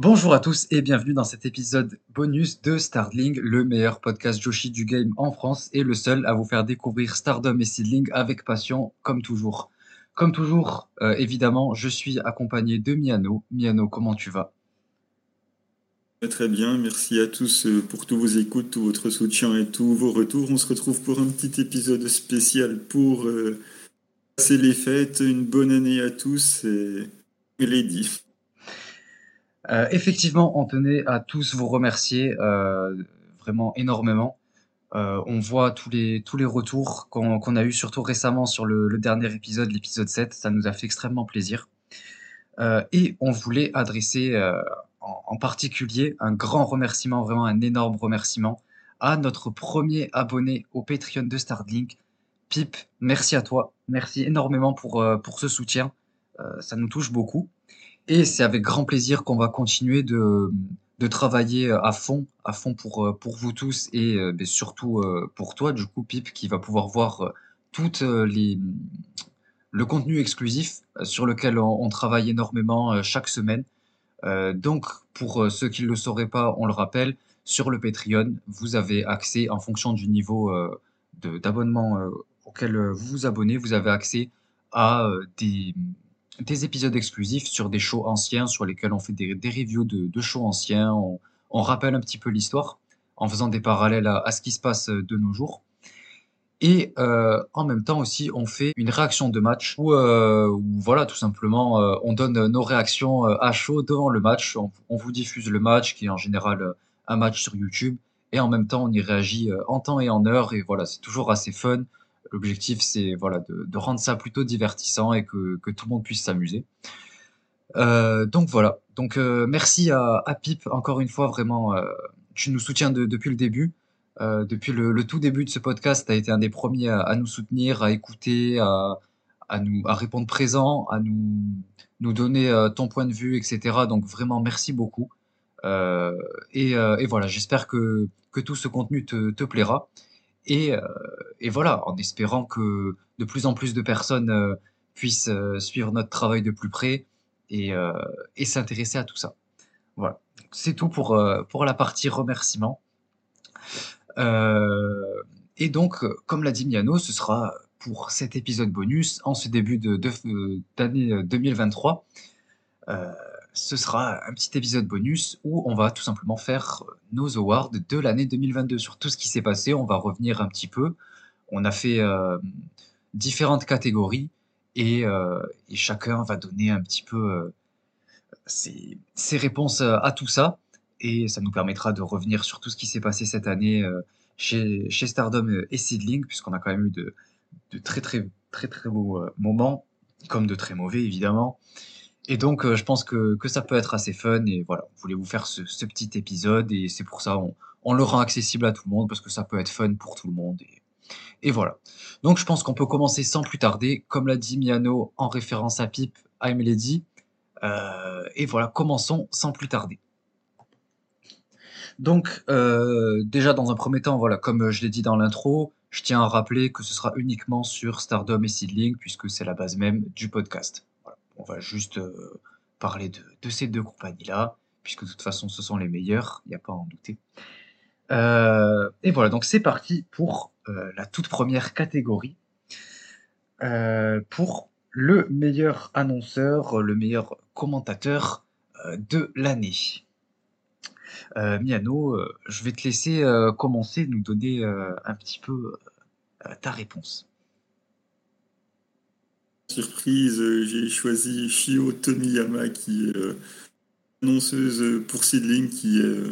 Bonjour à tous et bienvenue dans cet épisode bonus de Starling, le meilleur podcast Joshi du game en France et le seul à vous faire découvrir Stardom et Seedling avec passion, comme toujours. Comme toujours, euh, évidemment, je suis accompagné de Miano. Miano, comment tu vas? Très bien, merci à tous euh, pour tous vos écoutes, tout votre soutien et tous vos retours. On se retrouve pour un petit épisode spécial pour euh, passer les fêtes. Une bonne année à tous et Lady. Euh, effectivement, on tenait à tous vous remercier vraiment énormément. on voit tous les, tous les retours qu'on a eu surtout récemment sur le, dernier épisode, l'épisode 7. Ça nous a fait extrêmement plaisir. et on voulait adresser en, particulier un grand remerciement, vraiment un énorme remerciement à notre premier abonné au Patreon de Starlink, Pip. Merci à toi, merci énormément pour, euh, pour ce soutien, euh, ça nous touche beaucoup. Et c'est avec grand plaisir qu'on va continuer de, travailler à fond, à fond pour, euh, vous tous et ben, surtout pour toi, du coup, Pip, qui va pouvoir voir les, le contenu exclusif sur lequel on travaille énormément chaque semaine. Euh, donc, pour euh, ceux qui ne le sauraient pas, on le rappelle, sur le Patreon, vous avez accès, en fonction du niveau euh, d'abonnement auquel vous vous abonnez, vous avez accès à des, des, épisodes exclusifs sur des shows anciens, sur lesquels on fait des, reviews de, shows anciens, on, rappelle un petit peu l'histoire, en faisant des parallèles à, ce qui se passe de nos jours. Et euh, en même temps aussi, on fait une réaction de match où, euh, voilà, tout simplement, euh, on donne nos réactions euh, à chaud devant le match. On, on, vous diffuse le match, qui est en général euh, un match sur YouTube, et en même temps, on y réagit en temps et en heure. Et voilà, c'est toujours assez fun. L'objectif, c'est voilà, de, rendre ça plutôt divertissant et que, que tout le monde puisse s'amuser. donc voilà. Donc merci à, à, Pip encore une fois, vraiment, tu nous soutiens de, depuis le début. Euh, depuis le, tout début de ce podcast, tu as été un des premiers à, nous soutenir, à écouter, à, nous, à répondre présent, à nous, nous donner euh, ton point de vue, etc. Donc vraiment, merci beaucoup. Euh, et, euh, voilà, j'espère que, que tout ce contenu te, te plaira. Et, euh, et, voilà, en espérant que de plus en plus de personnes puissent suivre notre travail de plus près et, s'intéresser à tout ça. Voilà, c'est tout pour, pour la partie remerciements. Euh, et donc, comme l'a dit Miano, ce sera pour cet épisode bonus, en ce début d'année de, 2023, euh, ce sera un petit épisode bonus où on va tout simplement faire nos awards de l'année 2022 sur tout ce qui s'est passé. On va revenir un petit peu. On a fait euh, différentes catégories et, euh, et, chacun va donner un petit peu euh, ses, ses, réponses à tout ça et ça nous permettra de revenir sur tout ce qui s'est passé cette année euh, chez, Stardom et Seedling, puisqu'on a quand même eu de, très très très très beaux euh, moments, comme de très mauvais évidemment. Et donc euh, je pense que, ça peut être assez fun, et voilà, on voulait vous faire ce, petit épisode, et c'est pour ça on, le rend accessible à tout le monde, parce que ça peut être fun pour tout le monde. Et, et voilà. Donc je pense qu'on peut commencer sans plus tarder, comme l'a dit Miano en référence à Pip, I'm Lady. Euh, et voilà, commençons sans plus tarder. Donc, euh, déjà dans un premier temps, voilà, comme je l'ai dit dans l'intro, je tiens à rappeler que ce sera uniquement sur Stardom et Seedling, puisque c'est la base même du podcast. On va juste euh, parler de, ces deux compagnies-là, puisque de toute façon, ce sont les meilleurs, il n'y a pas à en douter. Euh, et voilà, donc c'est parti pour euh, la toute première catégorie. Pour le meilleur annonceur, le meilleur commentateur de l'année. Miano, je vais te laisser commencer, nous donner un petit peu ta réponse. Surprise, j'ai choisi Shio Tomiyama, qui est annonceuse pour Seedling, qui est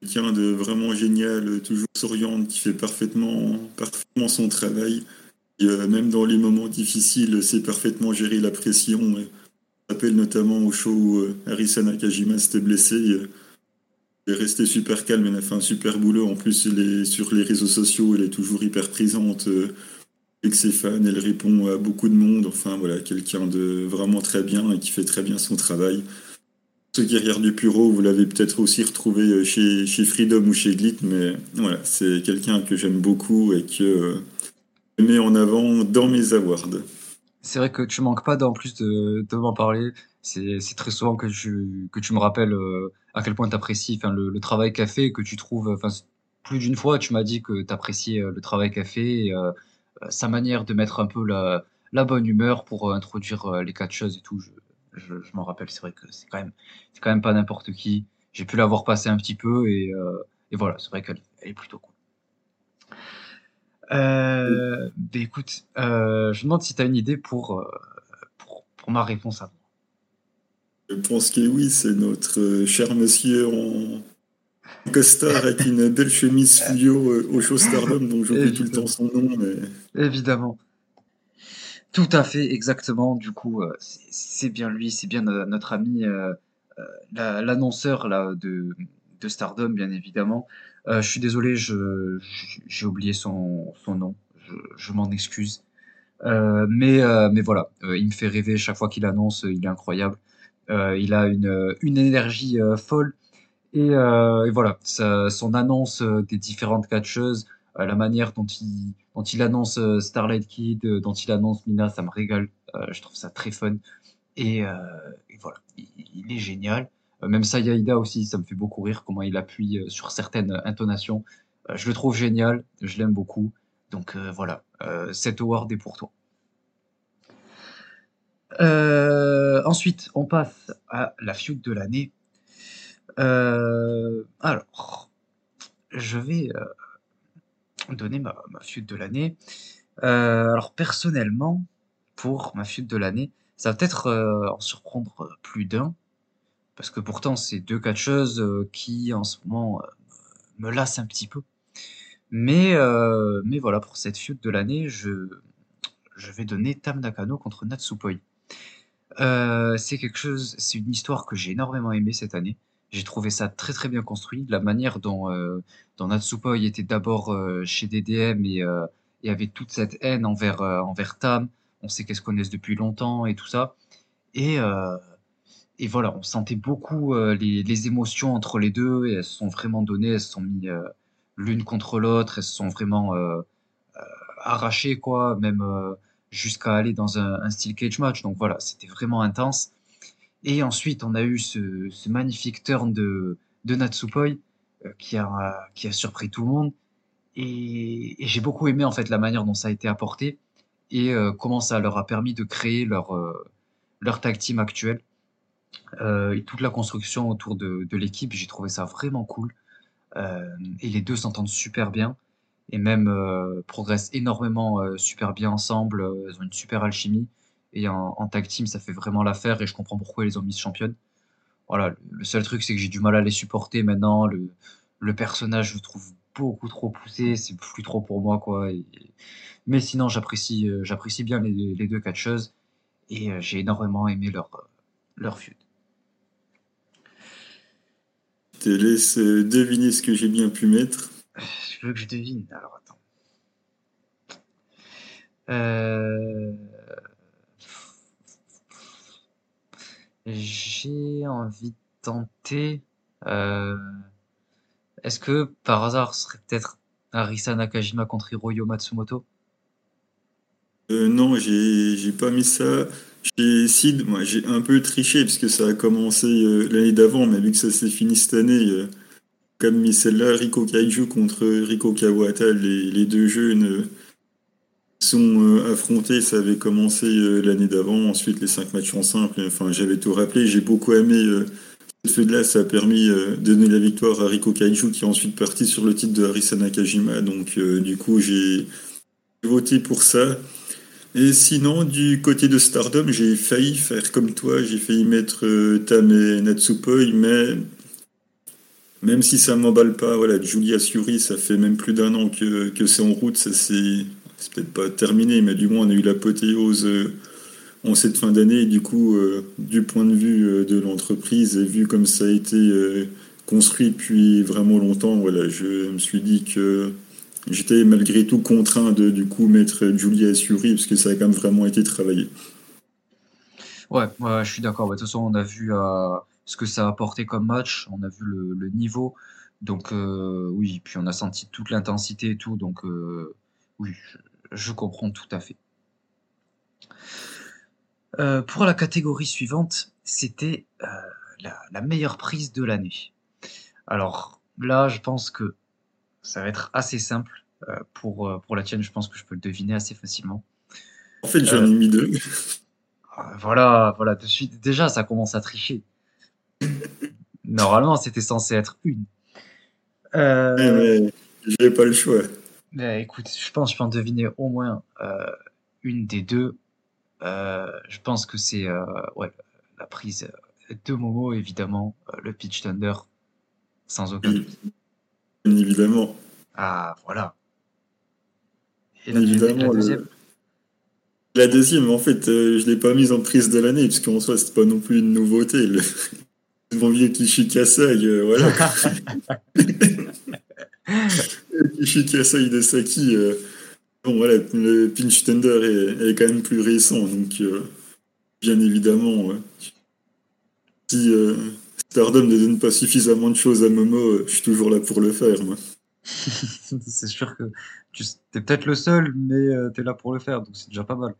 quelqu'un de vraiment génial, toujours souriante, qui fait parfaitement, parfaitement son travail. Et, même dans les moments difficiles, sait parfaitement gérer la pression. Je rappelle notamment au show où Arisa Nakajima s'était blessé. Elle est restée super calme, elle a fait un super boulot. En plus, elle est sur les réseaux sociaux, elle est toujours hyper présente euh, avec ses fans, elle répond à beaucoup de monde. Enfin, voilà, quelqu'un de vraiment très bien et qui fait très bien son travail. Ce guerrière du Puro, vous l'avez peut-être aussi retrouvé euh, chez, chez Freedom ou chez Glit, mais voilà, c'est quelqu'un que j'aime beaucoup et que euh, je mets en avant dans mes awards. C'est vrai que tu manques pas d'en plus de, m'en parler. C'est c'est très souvent que tu, que tu me rappelles euh, à quel point tu apprécies le, travail qu'a fait, que tu trouves. Plus d'une fois, tu m'as dit que tu appréciais euh, le travail qu'a fait, et, sa manière de mettre un peu la, bonne humeur pour euh, introduire euh, les catcheuses et tout. Je, je, m'en rappelle, c'est vrai que c'est quand même, quand même pas n'importe qui. J'ai pu la voir passer un petit peu et, euh, et voilà, c'est vrai qu'elle elle est plutôt cool. Euh, ben écoute, euh, je me demande si tu as une idée pour, euh, pour, ma réponse à moi. Je pense que oui, c'est notre euh, cher monsieur costard avec une belle chemise fluo euh, au show Stardom, donc j'oublie tout le temps son nom, Évidemment. Tout à fait, exactement. Du coup, euh, c'est bien lui, c'est bien no- notre ami, euh, la- l'annonceur de, Stardom, bien évidemment. Je suis désolé, j'ai oublié son, nom. Je, m'en excuse. Mais, mais voilà, il me fait rêver chaque fois qu'il annonce, il est incroyable. Il a une, une énergie folle. Et, euh, et voilà, son annonce euh, des différentes catcheuses, euh, la manière dont il, dont il annonce Starlight Kid, dont il annonce Mina, ça me régale. Je trouve ça très fun. Et, voilà, il, est génial. Même Sayaida aussi, ça me fait beaucoup rire comment il appuie sur certaines intonations. Je le trouve génial, je l'aime beaucoup. Donc voilà, euh, cet award est pour toi. Ensuite, on passe à la feud de l'année. Euh, alors, je vais euh, donner ma, ma feud de l'année. Euh, alors personnellement, pour ma feud de l'année, ça va peut-être en surprendre plus d'un, parce que pourtant c'est deux catcheuses qui en ce moment me lassent un petit peu. Mais, mais voilà, pour cette feud de l'année, je, je vais donner Tam Nakano contre Natsupoi. C'est quelque chose, c'est une histoire que j'ai énormément aimée cette année. J'ai trouvé ça très très bien construit. La manière dont, euh, dont était d'abord euh, chez DDM et, euh, et avait toute cette haine envers, euh, envers Tam. On sait qu'elles se connaissent depuis longtemps et tout ça. Et, et voilà, on sentait beaucoup les, émotions entre les deux et elles se sont vraiment données, elles se sont mis euh, l'une contre l'autre, elles se sont vraiment arrachées, quoi, même jusqu'à aller dans un, un cage match. Donc voilà, c'était vraiment intense. Et ensuite, on a eu ce, magnifique turn de, de Natsupoi euh, qui a, qui a surpris tout le monde. Et, j'ai beaucoup aimé en fait la manière dont ça a été apporté et euh, comment ça leur a permis de créer leur, euh, leur tag team actuel. Et toute la construction autour de, de l'équipe, j'ai trouvé ça vraiment cool. Et les deux s'entendent super bien et même progressent énormément super bien ensemble. Ils ont une super alchimie. Et en, en tag team, ça fait vraiment l'affaire et je comprends pourquoi ils les ont mis championnes. Voilà, le, seul truc, c'est que j'ai du mal à les supporter maintenant. Le, le personnage, je le trouve beaucoup trop poussé. C'est plus trop pour moi, quoi. Et- mais sinon, j'apprécie euh, j'apprécie bien les, les deux catcheuses et euh, j'ai énormément aimé leur, euh, leur feud. je te laisse deviner ce que j'ai bien pu mettre. Je veux que je devine. Alors, attends. Euh, J'ai envie de tenter. euh, Est-ce que par hasard ce serait peut-être Arisa Nakajima contre Hiroyo Matsumoto? Euh, non, j'ai j'ai pas mis ça. Sid, moi, j'ai un peu triché parce que ça a commencé euh, l'année d'avant, mais vu que ça s'est fini cette année, comme mis celle-là, Riko Kaiju contre Riko Kawata, les, les deux jeunes sont euh, affrontés. Ça avait commencé euh, l'année d'avant. Ensuite, les cinq matchs en simple. Enfin, j'avais tout rappelé. J'ai beaucoup aimé euh, cette feu-là. Ça a permis de donner la victoire à Riko Kaiju, qui est ensuite parti sur le titre de Arisa Nakajima. Donc, du coup, j'ai voté pour ça. Et sinon, du côté de Stardom, j'ai failli faire comme toi, j'ai failli mettre euh, Tam et Natsupoi, mais même si ça m'emballe pas, voilà, Julia Suri, ça fait même plus d'un an que, que c'est en route, ça c'est c'est peut-être pas terminé, mais du moins on a eu l'apothéose euh, en cette fin d'année, du coup, euh, du point de vue euh, de l'entreprise, et vu comme ça a été construit depuis vraiment longtemps, voilà, je me suis dit que J'étais malgré tout contraint de du coup mettre Julia Suri parce que ça a quand même vraiment été travaillé. Ouais, ouais, je suis d'accord. Bah, De toute façon, on a vu ce que ça a apporté comme match, on a vu le, niveau. Donc oui, puis on a senti toute l'intensité et tout. Donc oui, je, comprends tout à fait. Euh, pour la catégorie suivante, c'était euh, la, la meilleure prise de l'année. Alors là, je pense que ça va être assez simple euh, pour, pour la tienne. Je pense que je peux le deviner assez facilement. En fait, j'en ai mis deux. Voilà, voilà, de suite, déjà, ça commence à tricher. Normalement, c'était censé être une. Euh, mais j'avais pas le choix. Mais écoute, je pense que je peux en deviner au moins euh, une des deux. Euh, je pense que c'est euh, ouais, la prise de Momo, évidemment, le Pitch Thunder, sans aucun Oui, doute. bien évidemment. Ah, voilà. Et la, la évidemment, le... deuxième? la deuxième, en fait, euh, je l'ai pas mise en prise de l'année, parce qu'en soi, c'est pas non plus une nouveauté. Le, bon vieux Kishi Kasai, euh, voilà. Kishi Kasai de Saki, euh, bon, voilà, le Pinch Thunder est, est quand même plus récent, donc euh, bien évidemment, euh, si euh, Stardom ne donne pas suffisamment de choses à Momo, euh, je suis toujours là pour le faire, moi. C'est sûr que tu es peut-être le seul, mais tu es là pour le faire, donc c'est déjà pas mal.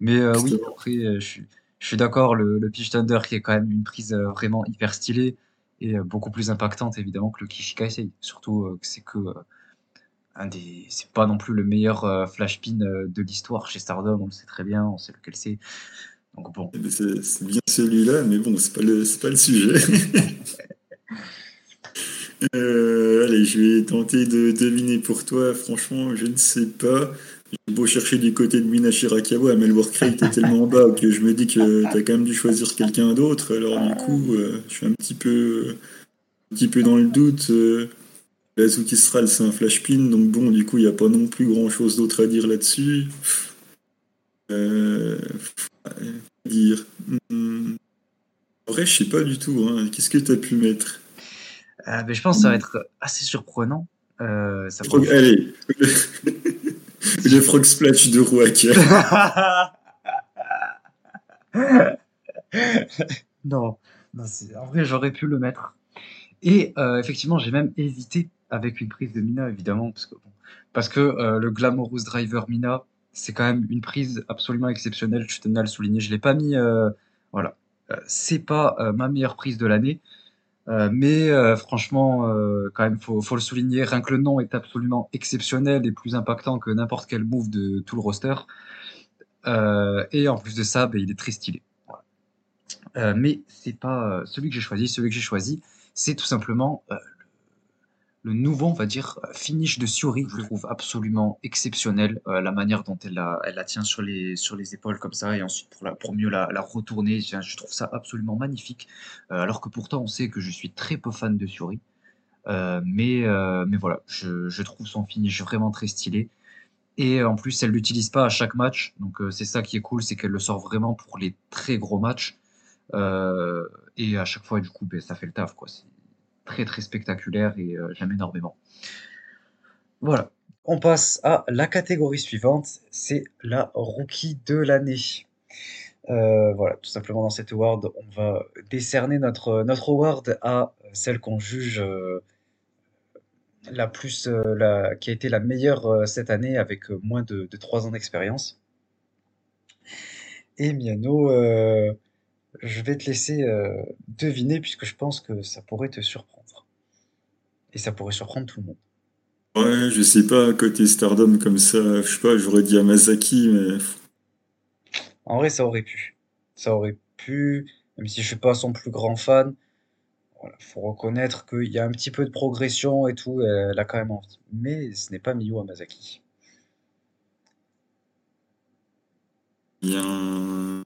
Mais oui, après, je suis, je suis d'accord, le, le Pitch Thunder qui est quand même une prise vraiment hyper stylée et beaucoup plus impactante évidemment que le Kishikaisei. Surtout que c'est que un des, c'est pas non plus le meilleur euh, flash pin euh, de l'histoire chez Stardom, on le sait très bien, on sait lequel c'est. Donc bon, Eh ben, C'est bien celui-là, mais bon, c'est pas le, pas le sujet. Euh, allez, je vais tenter de deviner pour toi. Franchement, je ne sais pas. J'ai beau chercher du côté de Mina Shirakawa, mais le work rate est tellement bas que je me dis que t'as quand même dû choisir quelqu'un d'autre. Alors du coup, euh, je suis un petit peu, un petit peu dans le doute. Euh, Azuki Stral, c'est un flash pin, donc bon, du coup, il n'y a pas non plus grand-chose d'autre à dire là-dessus. Euh, dire. Hmm. En vrai, je sais pas du tout. Hein. Qu'est-ce que tu as pu mettre? Euh, mais je pense que ça va être assez surprenant. Euh, ça Frog- Allez, le, Frog Splash de Rouac. Non, non en vrai, j'aurais pu le mettre. Et euh, effectivement, j'ai même hésité avec une prise de Mina, évidemment, parce que, euh, le Glamorous Driver Mina, c'est quand même une prise absolument exceptionnelle. Je tenais à le souligner. Je l'ai pas mis. euh, voilà, Euh, c'est pas euh, ma meilleure prise de l'année, mais franchement, quand même, faut, faut le souligner. Rien que le nom est absolument exceptionnel et plus impactant que n'importe quel move de tout le roster. Et en plus de ça, ben, il est très stylé. Euh, mais c'est pas celui que j'ai choisi. Celui que j'ai choisi, c'est tout simplement le nouveau, on va dire, euh, finish de Siori. Je le trouve absolument exceptionnel. euh, la manière dont elle la, tient sur les, épaules comme ça, et ensuite pour, la, mieux la, retourner. Je, trouve ça absolument magnifique. Euh, alors que pourtant, on sait que je suis très peu fan de. Euh, mais, mais voilà, je, je trouve son finish vraiment très stylé. Et en plus, elle l'utilise pas à chaque match. Donc c'est ça qui est cool, c'est qu'elle le sort vraiment pour les très gros matchs. Et à chaque fois, du coup, ben, ça fait le taf, quoi. Très très spectaculaire et euh, j'aime énormément. Voilà. On passe à la catégorie suivante, c'est la rookie de l'année. Euh, voilà, tout simplement dans cette award, on va décerner notre, notre award à celle qu'on juge euh, la plus, euh, la, qui a été la meilleure euh, cette année avec euh, moins de, de 3 ans d'expérience. Et Miano, euh, je vais te laisser euh, deviner puisque je pense que ça pourrait te surprendre. Et ça pourrait surprendre tout le monde. Ouais, je sais pas, côté Stardom comme ça, je sais pas, j'aurais dit Amazaki, mais En vrai, ça aurait pu. Ça aurait pu, même si je suis pas son plus grand fan. Voilà, faut reconnaître qu'il y a un petit peu de progression et tout, elle a quand même envie. Mais ce n'est pas Miyu Hamasaki. bien.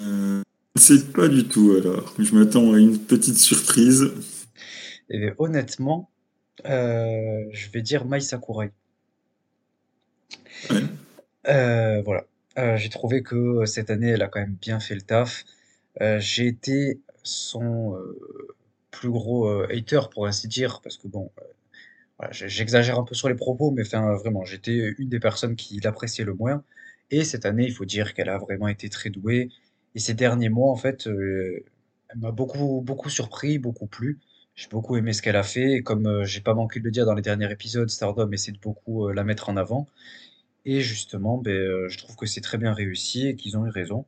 Euh, sais pas du tout alors. Je m'attends à une petite surprise. Et honnêtement, euh, je vais dire Mai Sakurai. Euh, voilà. Euh, j'ai trouvé que cette année, elle a quand même bien fait le taf. J'ai été son plus gros hater, pour ainsi dire, parce que bon, voilà, j'exagère un peu sur les propos, mais enfin, vraiment, j'étais une des personnes qui l'appréciait le moins. Et cette année, il faut dire qu'elle a vraiment été très douée. Et ces derniers mois, en fait, elle m'a beaucoup, beaucoup surpris, beaucoup plu. J'ai beaucoup aimé ce qu'elle a fait. Et comme euh, j'ai pas manqué de le dire dans les derniers épisodes, Stardom essaie de beaucoup euh, la mettre en avant. Et justement, beh, heu, je trouve que c'est très bien réussi et qu'ils ont eu raison,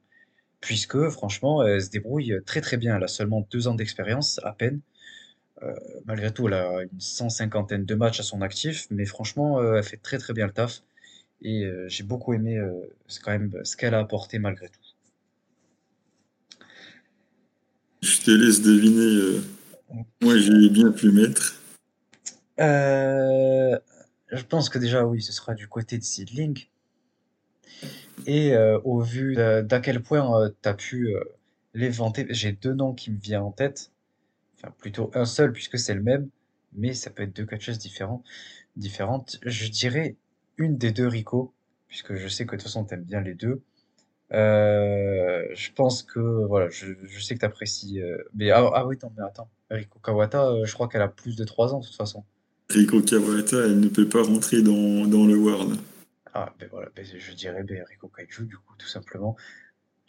puisque franchement, elle se débrouille très, très bien. Elle a seulement 2 ans d'expérience à peine. Malgré tout, elle a une cent cinquantaine de matchs à son actif, mais franchement, elle fait très, très bien le taf et j'ai beaucoup aimé, quand même ce qu'elle a apporté malgré tout. Je te laisse deviner, moi j'ai bien pu mettre. Heu, je pense que déjà oui, ce sera du côté de Seedling et heu, au vu d'à quel point, heu, tu as pu, heu, les vanter, j'ai 2 noms qui me viennent en tête, enfin plutôt un seul puisque c'est le même, mais ça peut être 2 catcheuses différents différentes. Je dirais une des 2 Rico, puisque je sais que de toute façon tu aimes bien les 2. Heu, je pense que voilà, je sais que tu apprécies, mais ah ah oui, non, mais attends, Rico Kawata, heu, je crois qu'elle a plus de 3 ans de toute façon. Rico Kawata, elle ne peut pas rentrer dans dans le World. Ah, beh, voilà, beh, je dirais, Rico Kaiju, du coup, tout simplement.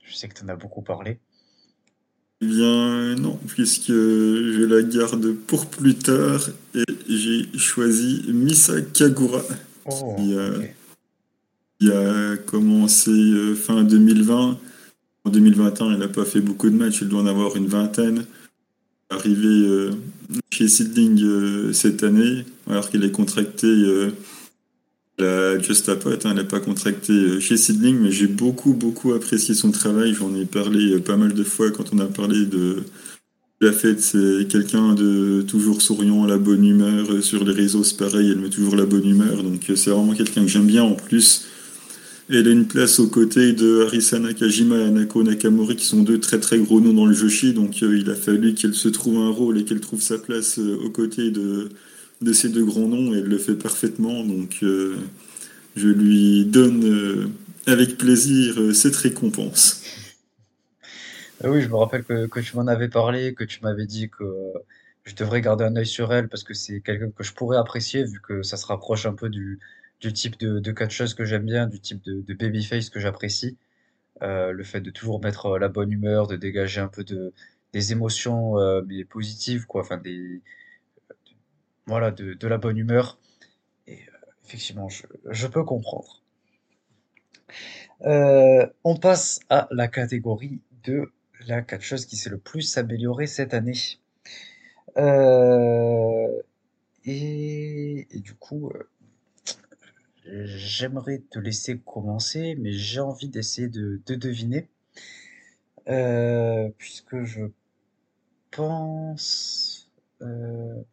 Je sais que tu en as beaucoup parlé. Eh bien, non, puisque je la garde pour plus tard et j'ai choisi Misa Kagura, Oh, qui a, OK. qui a commencé euh, fin 2020. En 2021, elle n'a pas fait beaucoup de matchs, elle doit en avoir une vingtaine. Arrivée euh, chez Sidling euh, cette année, alors qu'elle est contractée euh, la Just Apot, hein, elle pas contracté chez Sidling, mais j'ai beaucoup, beaucoup apprécié son travail. J'en ai parlé pas mal de fois quand on a parlé de la fête. C'est quelqu'un de toujours souriant, la bonne humeur. Sur les réseaux, c'est pareil, elle met toujours la bonne humeur. Donc c'est vraiment quelqu'un que j'aime bien en plus. Elle a une place aux côtés de Arisa Nakajima et Anako Nakamori, qui sont deux très très gros noms dans le Joshi. Donc euh, il a fallu qu'elle se trouve un rôle et qu'elle trouve sa place euh, aux côtés de, ces deux grands noms. Et elle le fait parfaitement. Donc euh, je lui donne avec plaisir cette récompense. Ah oui, je me rappelle que, que tu m'en avais parlé, que tu m'avais dit que je devrais garder un œil sur elle parce que c'est quelqu'un que je pourrais apprécier vu que ça se rapproche un peu du, du type de, de catcheuse que j'aime bien, du type de, de babyface que j'apprécie. Euh, le fait de toujours mettre euh, la bonne humeur, de dégager un peu de, des émotions euh, mais positives, quoi, enfin des, voilà, de, de la bonne humeur. Et effectivement, je, je peux comprendre. On passe à la catégorie de la catcheuse qui s'est le plus améliorée cette année. Et, du coup, j'aimerais te laisser commencer, mais j'ai envie d'essayer de, de deviner, euh, puisque je pense... euh,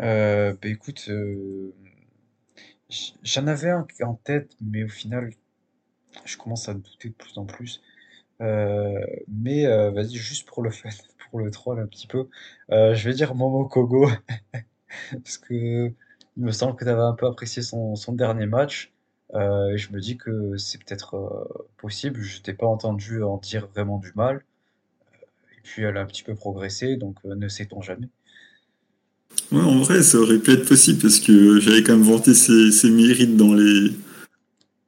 euh, bah écoute, j'en avais un en tête, mais au final, je commence à douter de plus en plus. Mais vas-y, juste pour le fun, pour le troll un petit peu, euh, je vais dire Momokogo, parce que il me semble que tu avais un peu apprécié son, son dernier match, euh, et je me dis que c'est peut-être euh, possible. Je t'ai pas entendu en dire vraiment du mal, et puis elle a un petit peu progressé, donc ne sait-on jamais. Ouais, en vrai, ça aurait pu être possible parce que j'avais quand même vanté ses, ses mérites dans les,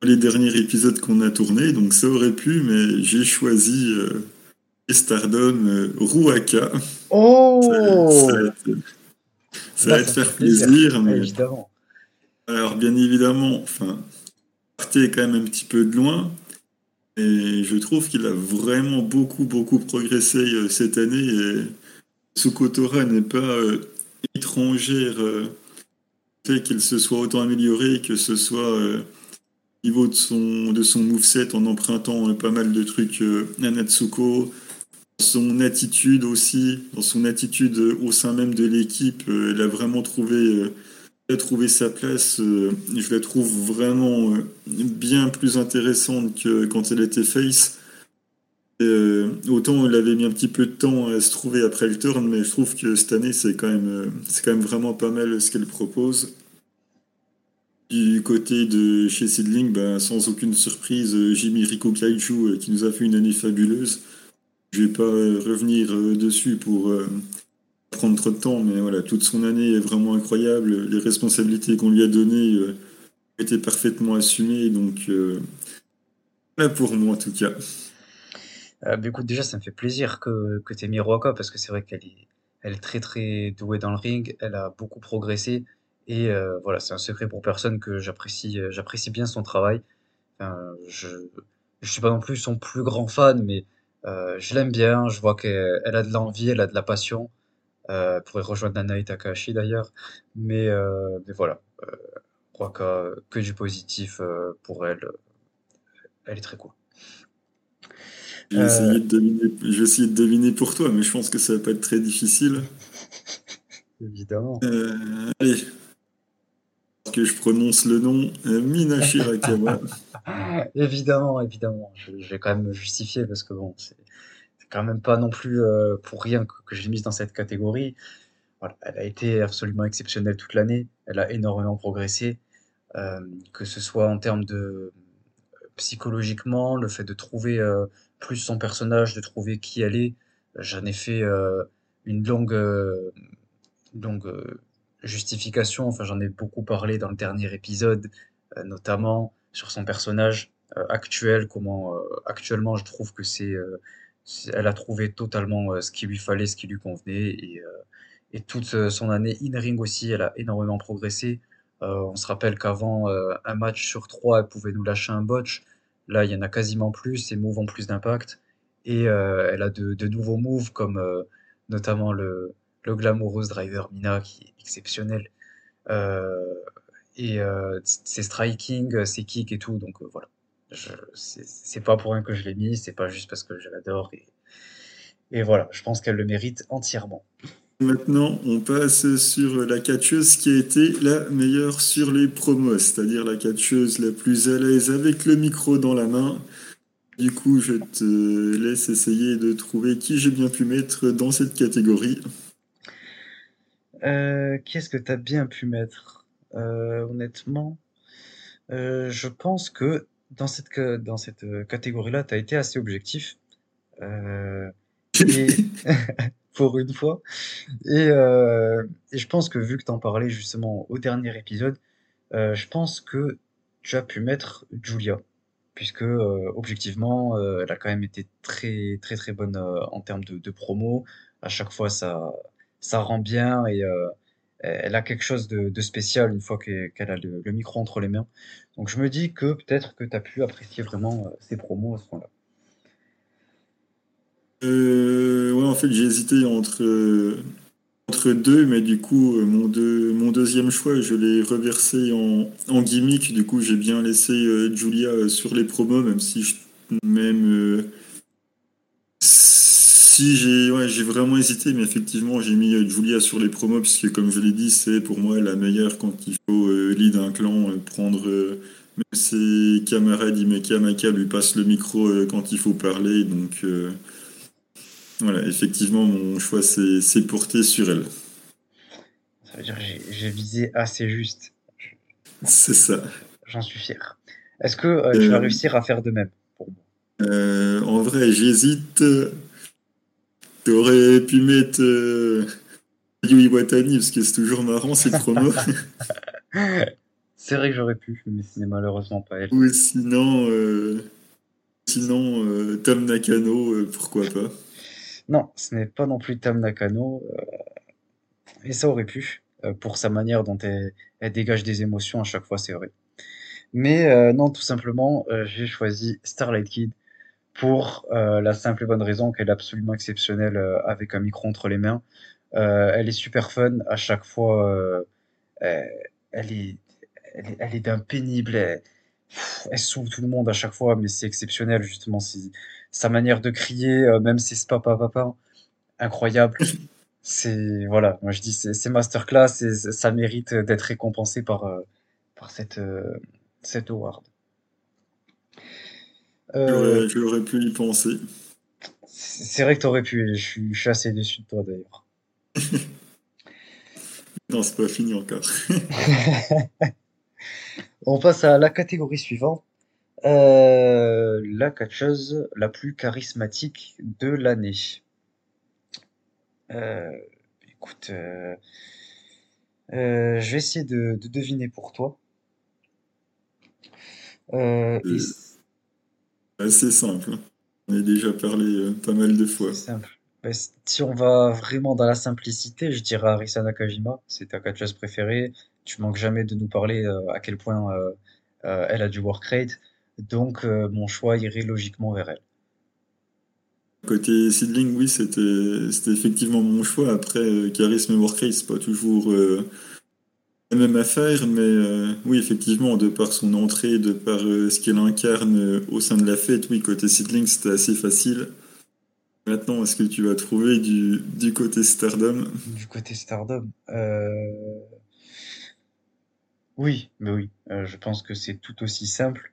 les derniers épisodes qu'on a tournés, donc ça aurait pu, mais j'ai choisi Stardom euh, Ruaka. Ça, ça va Oh! ça va te fait faire plaisir, plaisir, mais évidemment. alors bien évidemment, enfin, partez quand même un petit peu de loin, et je trouve qu'il a vraiment beaucoup, beaucoup progressé euh, cette année, et Sukotora n'est pas euh, étrangère euh, fait qu'elle se soit autant améliorée, que ce soit euh, au niveau de son, de son moveset en empruntant pas mal de trucs à Natsuko, son attitude aussi, dans son attitude euh, au sein même de l'équipe, euh, elle a vraiment trouvé, euh, a trouvé sa place. je la trouve vraiment bien plus intéressante que quand elle était face. Autant elle avait mis un petit peu de temps à se trouver après le turn, mais je trouve que cette année c'est quand même, c'est quand même vraiment pas mal ce qu'elle propose. Du côté de chez Sidling, ben, sans aucune surprise, Jimmy Rico Kaiju qui nous a fait une année fabuleuse. Je vais pas euh, revenir euh, dessus pour euh, prendre trop de temps, mais voilà, toute son année est vraiment incroyable. Les responsabilités qu'on lui a données étaient parfaitement assumées, donc pour moi en tout cas. Euh, bah, écoute, déjà, ça me fait plaisir que, que tu aies mis Ruaka parce que c'est vrai qu'elle est, très très douée dans le ring, elle a beaucoup progressé et voilà, c'est un secret pour personne que j'apprécie j'apprécie bien son travail. Je je suis pas non plus son plus grand fan, mais euh, je l'aime bien. Je vois qu'elle elle a de l'envie, elle a de la passion. Euh, elle pourrait rejoindre Nanae Takahashi d'ailleurs, mais euh, mais voilà, euh, je crois que que du positif euh, pour elle. Elle est très cool. J'ai Euh, essayé de deviner, de pour toi, mais je pense que ça va pas être très difficile. évidemment. Euh, allez, que je prononce le nom, euh, Mina Shirakawa. Évidemment, évidemment. Je, vais quand même me justifier parce que bon, c'est quand même pas non plus euh, pour rien que, que je mise dans cette catégorie. Voilà, elle a été absolument exceptionnelle toute l'année. Elle a énormément progressé, euh, que ce soit en termes de psychologiquement, le fait de trouver plus son personnage, de trouver qui elle est. J'en ai fait une longue, longue justification. Enfin, j'en ai beaucoup parlé dans le dernier épisode, euh, notamment sur son personnage euh, actuel. Comment euh, actuellement, je trouve que c'est, elle a trouvé totalement ce qu'il lui fallait, ce qui lui convenait, et, toute son année in-ring aussi, elle a énormément progressé. On se rappelle qu'avant, un match sur trois, elle pouvait nous lâcher un botch. Là, il y en a quasiment plus, ses moves ont plus d'impact. Et elle a de, de nouveaux moves comme notamment le, le Glamorous Driver Mina qui est exceptionnel. Euh, et euh, ses striking, ses kicks et tout. Donc euh, voilà. C'est pas pour rien que je l'ai mis, c'est pas juste parce que je l'adore. Et, et voilà, je pense qu'elle le mérite entièrement. Maintenant, on passe sur la catcheuse qui a été la meilleure sur les promos, c'est-à-dire la catcheuse la plus à l'aise avec le micro dans la main. Du coup, je te laisse essayer de trouver qui j'ai bien pu mettre dans cette catégorie. Euh, qu'est-ce que t'as bien pu mettre? Euh, honnêtement, euh, je pense que dans cette, dans cette catégorie-là, t'as été assez objectif. Et pour une fois. Et, et je pense que vu que t'en parlais justement au dernier épisode, je pense que tu as pu mettre Julia. Puisque euh, objectivement, euh, elle a quand même été très très très bonne euh, en termes de, de promo. À chaque fois, ça, ça rend bien et euh, elle a quelque chose de, spécial une fois que- qu'elle a le, micro entre les mains. Donc je me dis que peut-être que tu as pu apprécier vraiment euh, ses promos à ce point-là. Euh, ouais, en fait, j'ai hésité entre, euh, entre deux, mais du coup, euh, mon, deux, mon deuxième choix, je l'ai reversé en, en gimmick. Du coup, j'ai bien laissé euh, Julia euh, sur les promos, même si je, même euh, j'ai ouais, j'ai vraiment hésité, mais effectivement, j'ai mis euh, Julia sur les promos, puisque comme je l'ai dit, c'est pour moi la meilleure quand il faut euh, lead un clan, euh, prendre euh, même ses camarades Imeka Maka lui passe le micro euh, quand il faut parler, donc. voilà, effectivement, mon choix s'est porté sur elle. Ça veut dire que j'ai visé assez juste. C'est ça. J'en suis fier. Est-ce que tu vas réussir à faire de même pour moi? en vrai, j'hésite. T'aurais pu mettre euh, Yui Watani, parce que c'est toujours marrant ces promos. C'est vrai que j'aurais pu, mais ce n'est malheureusement pas elle. Ou sinon, euh, sinon euh, Tom Nakano, euh, pourquoi pas. Non, ce n'est pas non plus Tam Nakano, et ça aurait pu, pour sa manière dont elle, elle dégage des émotions à chaque fois, c'est vrai. Mais non, tout simplement, j'ai choisi Starlight Kid pour euh, la simple et bonne raison qu'elle est absolument exceptionnelle euh, avec un micro entre les mains. Euh, elle est super fun à chaque fois. elle, est, elle est, elle est d'un pénible. Elle, elle sauve tout le monde à chaque fois, mais c'est exceptionnel justement. Sa manière de crier, même si c'est papa papa, incroyable. C'est voilà, moi je dis c'est masterclass et ça mérite d'être récompensé par par cette cette award. Euh, J'aurais pu y penser. c'est vrai que t'aurais pu. Je suis, je suis assez déçu de toi d'ailleurs. Non, c'est pas fini encore. On passe à la catégorie suivante. Euh, la catcheuse la plus charismatique de l'année. Euh, écoute, euh, je vais essayer de, de deviner pour toi. Et C'est assez simple. hein. On a déjà parlé euh, pas mal de fois. simple. Si on va vraiment dans la simplicité, je dirais Arisa Nakajima, c'est ta catcheuse préférée. Tu manques jamais de nous parler euh, à quel point euh, elle a du work rate. Donc mon choix irait logiquement vers elle. Côté seedling, oui, c'était effectivement mon choix. Après, charisme et work rate, c'est pas toujours même affaire, mais oui, effectivement, de par son entrée, de par ce qu'elle incarne au sein de la fête, oui, côté seedling, c'était assez facile. Maintenant, est-ce que tu vas trouver du, du côté Stardom? Du côté Stardom euh... Oui, mais oui, euh, je pense que c'est tout aussi simple.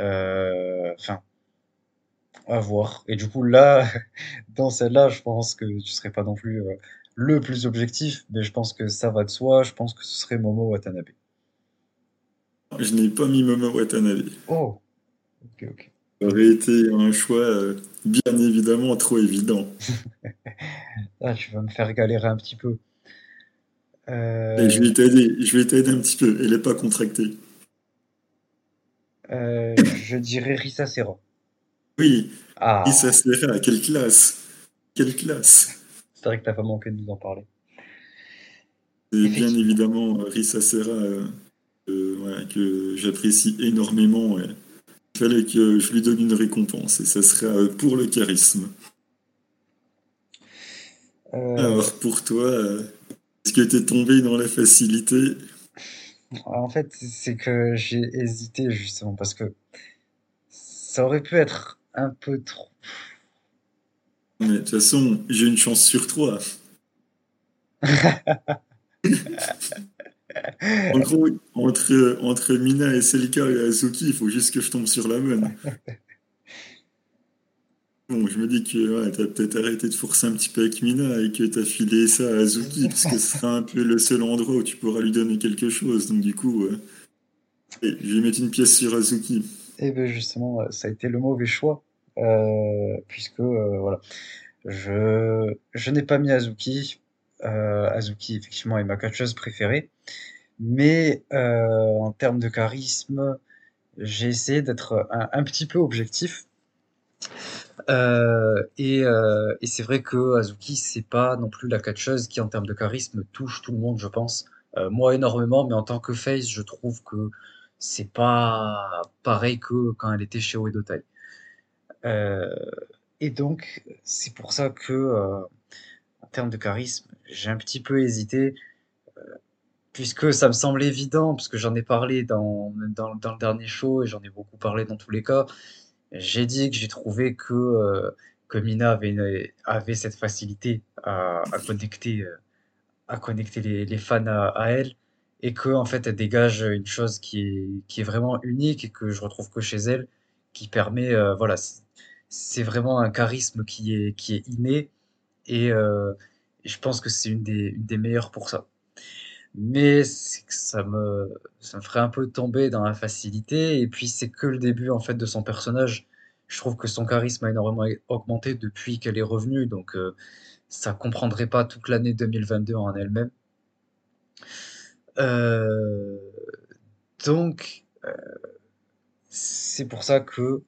Euh, enfin, à voir. Et du coup, là, dans celle-là, je pense que tu serais pas non plus euh, le plus objectif, mais je pense que ça va de soi. Je pense que ce serait Momo Watanabe. Je n'ai pas mis Momo Watanabe. Oh, ok, ok. Ça aurait été un choix euh, bien évidemment trop évident. ah, tu vas me faire galérer un petit peu. Euh... je vais t'aider, je vais t'aider un petit peu. Elle n'est pas contractée. Euh, je dirais Risa Serra. Oui, ah. Risa Serra, quelle classe Quelle classe C'est vrai que t'as pas manqué de nous en parler. C'est bien évidemment Risa Serra euh, euh, que j'apprécie énormément. Il fallait que je lui donne une récompense et ça sera euh, pour le charisme. Euh. Alors pour toi, euh, est-ce que tu es tombé dans la facilité? En fait, c'est que j'ai hésité justement parce que ça aurait pu être un peu trop. Mais de toute façon, j'ai une chance sur trois. en gros, entre, entre Mina et Selika et Azuki, il faut juste que je tombe sur la bonne. Bon, je me dis que ouais, t'as peut-être arrêté de forcer un petit peu avec Mina et que t'as filé ça à Azuki, parce que ce sera un peu le seul endroit où tu pourras lui donner quelque chose. Donc du coup, je vais mettre une pièce sur Azuki. Et eh bien justement, ça a été le mauvais choix, puisque euh, voilà, je, je n'ai pas mis Azuki. Euh, Azuki, effectivement, est ma catcheuse préférée. Mais euh, en termes de charisme, j'ai essayé d'être un, petit peu objectif. Euh, et, c'est vrai que Azuki, c'est pas non plus la catcheuse qui, en termes de charisme, touche tout le monde, je pense. moi, énormément, mais en tant que face, je trouve que c'est pas pareil que quand elle était chez Oedo Euh, et donc, c'est pour ça que en termes de charisme, j'ai un petit peu hésité, euh, puisque ça me semble évident, parce que j'en ai parlé dans, dans, le dernier show et j'en ai beaucoup parlé dans tous les cas. J'ai dit que j'ai trouvé que, euh, que Mina avait, avait cette facilité à, à connecter, euh, à connecter les, fans à, elle et que en fait elle dégage une chose qui qui est vraiment unique et que je retrouve que chez elle, qui permet, voilà, c'est vraiment un charisme qui est, qui est inné et, euh, je pense que c'est une des, des meilleures pour ça. Mais ça me, ça me ferait un peu tomber dans la facilité. Et puis c'est que le début en fait de son personnage. Je trouve que son charisme a énormément augmenté depuis qu'elle est revenue. Donc euh, ça comprendrait pas toute l'année 2022 en elle-même. Euh, donc euh, c'est pour ça que euh,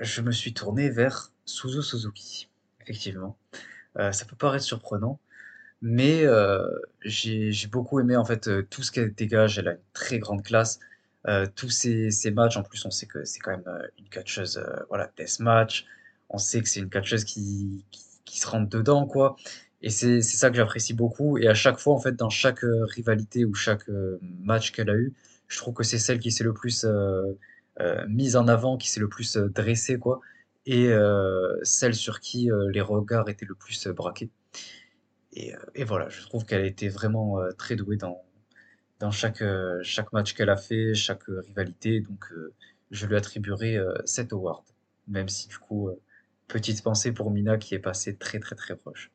je me suis tourné vers Suzu Suzuki effectivement. Euh, ça peut paraître surprenant, mais euh, j'ai beaucoup aimé en fait tout ce qu'elle dégage. Elle a une très grande classe. tous ces, matchs, en plus, on sait que c'est quand même une catcheuse, voilà, match. On sait que c'est une catcheuse qui, qui, se rentre dedans, quoi. Et c'est ça que j'apprécie beaucoup. Et à chaque fois, en fait, dans chaque rivalité ou chaque match qu'elle a eu, je trouve que c'est celle qui s'est le plus mise en avant, qui s'est le plus dressée, quoi et euh, celle sur qui euh, les regards étaient le plus euh, braqués. Et, et voilà, je trouve qu'elle a été vraiment très douée dans, dans chaque, chaque match qu'elle a fait, chaque rivalité. Donc, je lui attribuerai cet award. Même si, du coup, petite pensée pour Mina qui est passée très, très, très proche.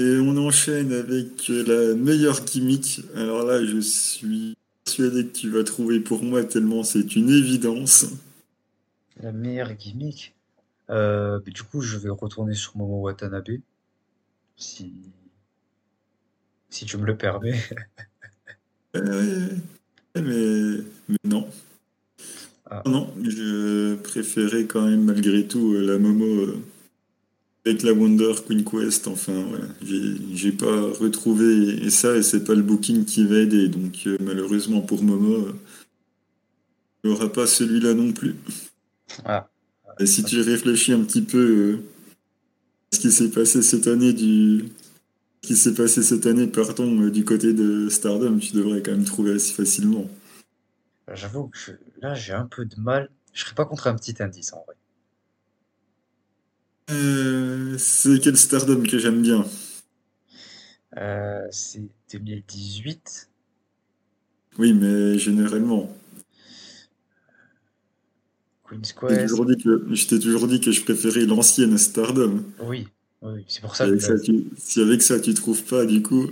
Et on enchaîne avec la meilleure gimmick. Alors là, je suis persuadé que tu vas trouver pour moi tellement c'est une évidence. La meilleure gimmick? Euh, du coup, je vais retourner sur Momo Watanabe, si, si tu me le permets. Euh, mais, mais non. Ah. Non, je préférais quand même malgré tout euh, la Momo avec la Wonder Queen Quest, enfin, voilà, j'ai pas retrouvé ça et c'est pas le booking qui va aider. Donc, euh, malheureusement pour Momo, euh, il n'y aura pas celui-là non plus. Ah. Et si tu réfléchis un petit peu euh, à ce qui s'est passé cette année du. Ce qui s'est passé cette année, pardon, du côté de Stardom, tu devrais quand même trouver assez facilement. J'avoue que là, j'ai un peu de mal. Je serais pas contre un petit indice en vrai. Euh, c'est quel Stardom que j'aime bien euh, C'est 2018. Oui, mais généralement. Queen's Quest. Je t'ai toujours dit que je préférais l'ancienne Stardom. Oui, oui c'est pour ça que. si avec ça tu trouves pas, du coup.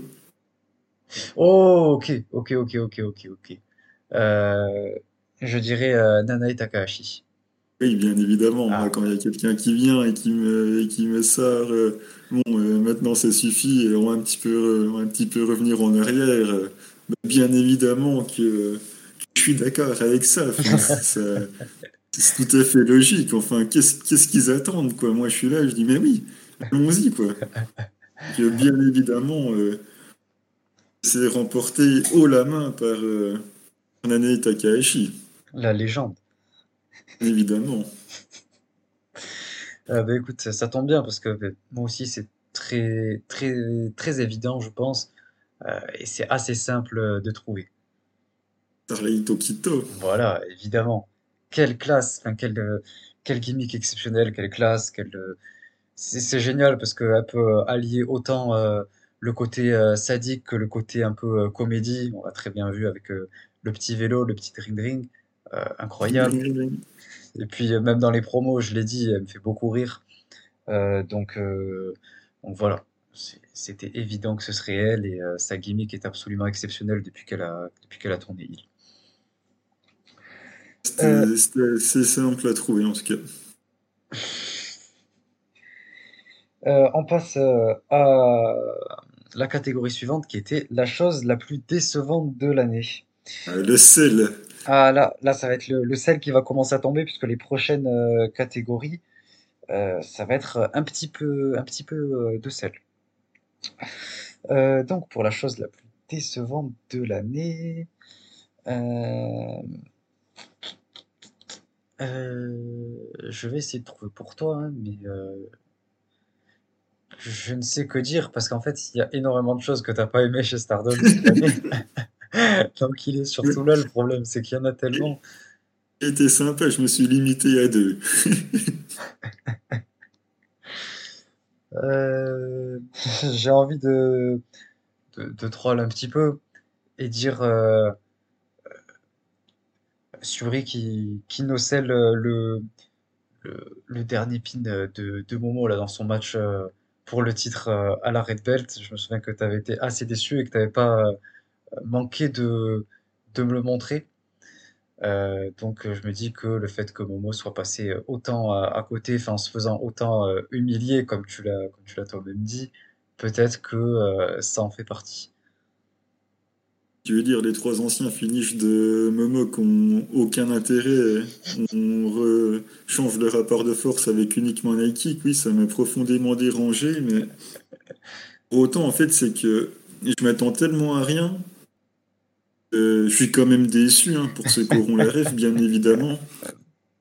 Oh, ok, ok, ok, ok, ok, ok. Euh, je dirais Nanae Takahashi. Oui, bien évidemment. Ah. quand il y a quelqu'un qui vient et qui me, qui me sort, euh, bon, euh, maintenant ça suffit, et on va un petit peu, un petit peu revenir en arrière. Bien évidemment que je suis d'accord avec ça. c'est tout à fait logique. Enfin, qu'est-ce qu'ils attendent, quoi? Moi, je suis là, je dis, mais oui, allons-y, quoi. bien évidemment, c'est remporté haut la main par Nanae Takahashi. La légende. Évidemment. Ah bah écoute, ça, tombe bien parce que bah, moi aussi c'est très très très évident, je pense, euh, et c'est assez simple de trouver. Starlight Tokito. Voilà, évidemment. Quelle classe, enfin, quelle, quelle gimmick exceptionnelle, quelle classe, quelle, c'est génial parce qu'elle peut allier autant euh, le côté euh, sadique que le côté un peu comédie. On l'a très bien vu avec le petit vélo, le petit ring ring, incroyable. Et puis euh, même dans les promos, je l'ai dit, elle me fait beaucoup rire. Euh, donc, euh, donc voilà, c'était évident que ce serait elle et sa gimmick est absolument exceptionnelle depuis qu'elle a, depuis qu'elle a tourné il. C'est simple à trouver en tout cas. on passe à la catégorie suivante qui était la chose la plus décevante de l'année. le sel. Ah là, là, ça va être le, sel qui va commencer à tomber puisque les prochaines euh, catégories, euh, ça va être un petit peu, un petit peu euh, de sel. donc pour la chose la plus décevante de l'année, je vais essayer de trouver pour toi, hein, mais je ne sais que dire parce qu'en fait, il y a énormément de choses que tu n'as pas aimé chez Stardom cette année. Donc il est surtout là le problème, c'est qu'il y en a tellement. C'était sympa, je me suis limité à deux. Euh, j'ai envie de, de, troll un petit peu et dire euh, Suri qui, qui nocelle le, le, dernier pin de, de Momo là, dans son match euh, pour le titre euh, à la Red Belt. Je me souviens que tu avais été assez déçu et que tu n'avais pas manqué de, de me le montrer. Euh, donc je me dis que le fait que Momo soit passé autant à, côté, enfin en se faisant autant euh, humilier comme tu l'as comme tu l'as toi-même dit, peut-être que euh, ça en fait partie. Tu veux dire les trois anciens finishes de Momo qui n'ont aucun intérêt, on change le rapport de force avec uniquement Nike, oui ça m'a profondément dérangé, mais pour autant en fait c'est que je m'attends tellement à rien euh, je suis quand même déçu, hein, pour ceux qui auront la rêve, bien évidemment.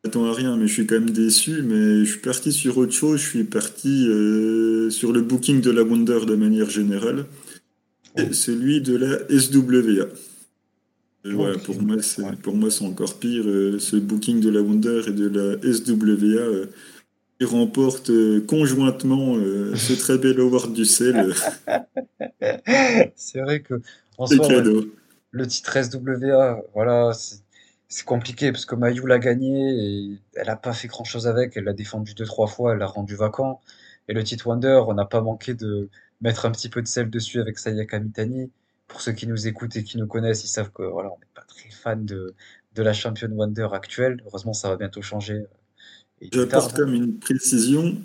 J'attends à rien, mais je suis quand même déçu. Mais je suis parti sur autre chose. Je suis parti euh, sur le booking de la Wonder de manière générale. Et celui de la SWA. voilà, pour moi, c'est pour moi c'est encore pire. Euh, ce booking de la Wonder et de la SWA qui remporte conjointement ce très bel award du sel. c'est vrai que en soi, le titre SWA, voilà, c'est compliqué parce que Mayu l'a gagné et elle n'a pas fait grand chose avec. Elle l'a défendu deux, trois fois, elle l'a rendu vacant. Et le titre Wonder, on n'a pas manqué de mettre un petit peu de sel dessus avec Sayaka Mitani. Pour ceux qui nous écoutent et qui nous connaissent, ils savent que voilà, on n'est pas très fan de, de la championne Wonder actuelle. Heureusement, ça va bientôt changer. Euh, J'apporte comme une précision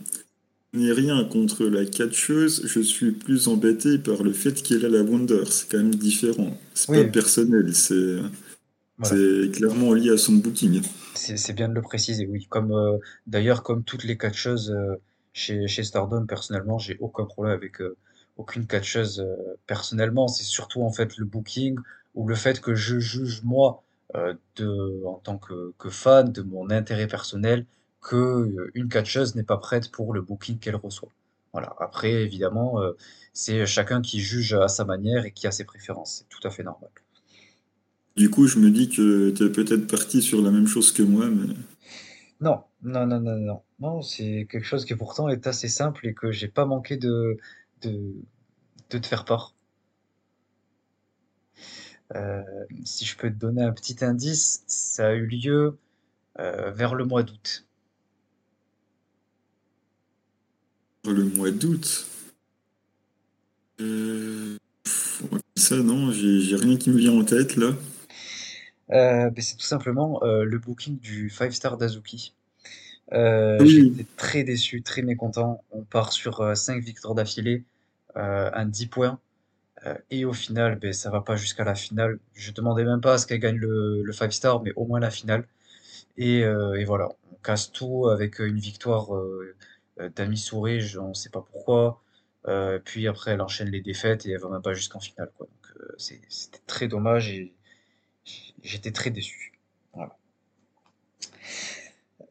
n'ai rien contre la catcheuse, je suis plus embêté par le fait qu'elle a la Wonder. C'est quand même différent. C'est pas personnel, c'est clairement lié à son booking. C'est bien de le préciser, oui. Comme euh, d'ailleurs, comme toutes les catcheuses, euh, chez, chez Stardom, personnellement, j'ai aucun problème avec euh, aucune catcheuse euh, personnellement. C'est surtout en fait le booking ou le fait que je juge moi euh, de, en tant que, que fan de mon intérêt personnel que euh, une catcheuse n'est pas prête pour le booking qu'elle reçoit. Voilà. Après, évidemment, euh, c'est chacun qui juge à sa manière et qui a ses préférences. C'est tout à fait normal. Du coup, je me dis que tu es peut-être parti sur la même chose que moi, mais Non, non, non, non, non. Non, c'est quelque chose qui pourtant est assez simple et que j'ai pas manqué de, de, de te faire part. Euh, si je peux te donner un petit indice, ça a eu lieu euh, vers le mois d'août. Le mois d'août. Euh, ça, non, j'ai rien qui me vient en tête là. Euh, ben, c'est tout simplement euh, le booking du Five Star d'Azuki. Euh, Oui, été très déçu, très mécontent. On part sur euh, 5 victoires d'affilée, un 10 points. Et au final, ben, ça va pas jusqu'à la finale. Je demandais même pas à ce qu'elle gagne le, le 5 star, mais au moins la finale. Et, et voilà, on casse tout avec une victoire euh, d'Ami Souré, je ne sais pas pourquoi. Euh, puis après, elle enchaîne les défaites et elle va même pas jusqu'en finale. Donc euh, c'était très dommage et j'étais très déçu.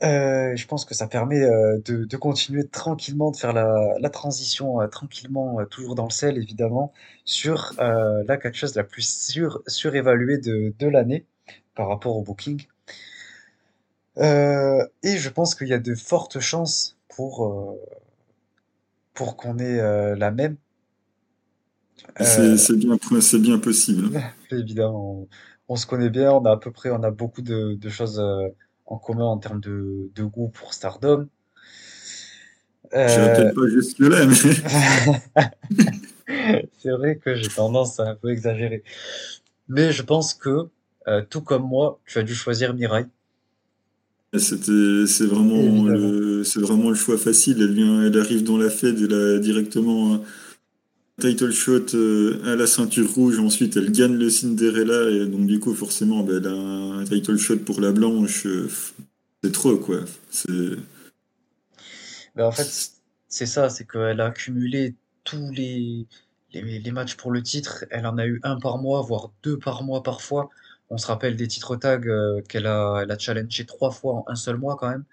Je pense que ça permet de, continuer tranquillement, de faire la, transition tranquillement, toujours dans le sel évidemment, sur la catcheuse la plus sur, surévaluée de, de l'année par rapport au booking. Et je pense qu'il y a de fortes chances pour, euh, pour qu'on ait euh, la même. c'est Euh, c'est bien, bien possible. évidemment, on, on se connaît bien, on a à peu près, on a beaucoup de, de choses en commun en termes de, de goût pour Stardom. Euh, peut-être pas jusque-là, mais c'est vrai que j'ai tendance à un peu exagérer. Mais je pense que, euh, tout comme moi, tu as dû choisir Mirai, c'est vraiment le, vraiment le choix facile. Elle vient, elle arrive dans la Fed, elle a directement un title shot euh, à la ceinture rouge. Ensuite, elle gagne le Cinderella et donc du coup, forcément, ben, elle a un title shot pour la blanche. euh, C'est trop quoi. C'est, Ben, en fait, c'est ça, c'est qu'elle a accumulé tous les, les, les matchs pour le titre. Elle en a eu un par mois, voire deux par mois parfois. On se rappelle des titres tag euh, qu'elle a, elle challengé trois fois en un seul mois quand même.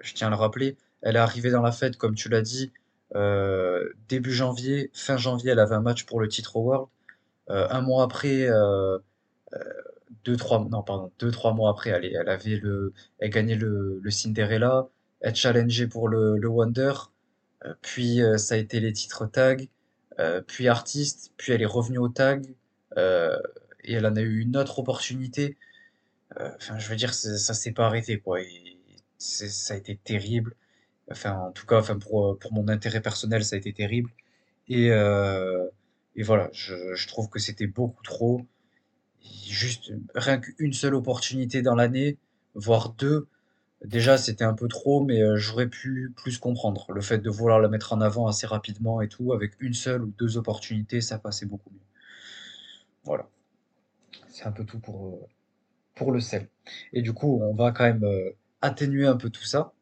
Je tiens à le rappeler. Elle est arrivée dans la fête, comme tu l'as dit, euh, début janvier. Fin janvier, elle avait un match pour le titre World. Euh, un mois après, deux, trois, non, pardon, deux, trois mois après, elle, elle avait le, elle gagnait le, le Cinderella. Elle challengeait pour le, le Wonder. Puis ça a été les titres tag, puis artiste, puis elle est revenue au tag, et elle en a eu une autre opportunité. Euh, Enfin, je veux dire, ça s'est pas arrêté, quoi. Ça a été terrible. Enfin, en tout cas, enfin pour, pour mon intérêt personnel, ça a été terrible. Et, euh, et voilà, je, je trouve que c'était beaucoup trop. Juste rien qu'une seule opportunité dans l'année, voire deux, Déjà, c'était un peu trop, mais euh, j'aurais pu plus comprendre. Le fait de vouloir la mettre en avant assez rapidement et tout, avec une seule ou deux opportunités, ça passait beaucoup mieux. Voilà, c'est un peu tout pour, euh, pour le sel. Et du coup, on va quand même euh, atténuer un peu tout ça,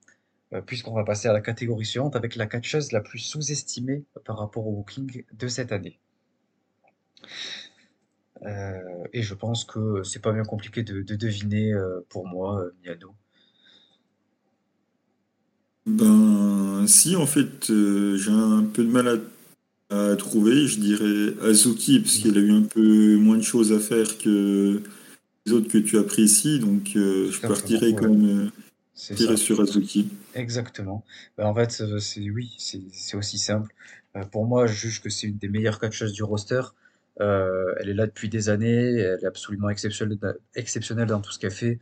euh, puisqu'on va passer à la catégorie suivante avec la catcheuse la plus sous-estimée par rapport au booking de cette année. Et je pense que c'est pas bien compliqué de, de deviner pour moi, euh, Miano. ben, si en fait, j'ai un peu de mal à, à trouver. Je dirais Azuki parce qu'elle a eu un peu moins de choses à faire que les autres que tu apprécies. Donc, euh, je partirais ouais, quand même euh, tirer sur Azuki. Exactement. Bah, en fait, euh, c'est oui, c'est aussi simple. Euh, pour moi, je juge que c'est une des meilleures catcheuses du roster. Euh, elle est là depuis des années, elle est absolument exceptionnelle, exceptionnelle dans tout ce qu'elle fait,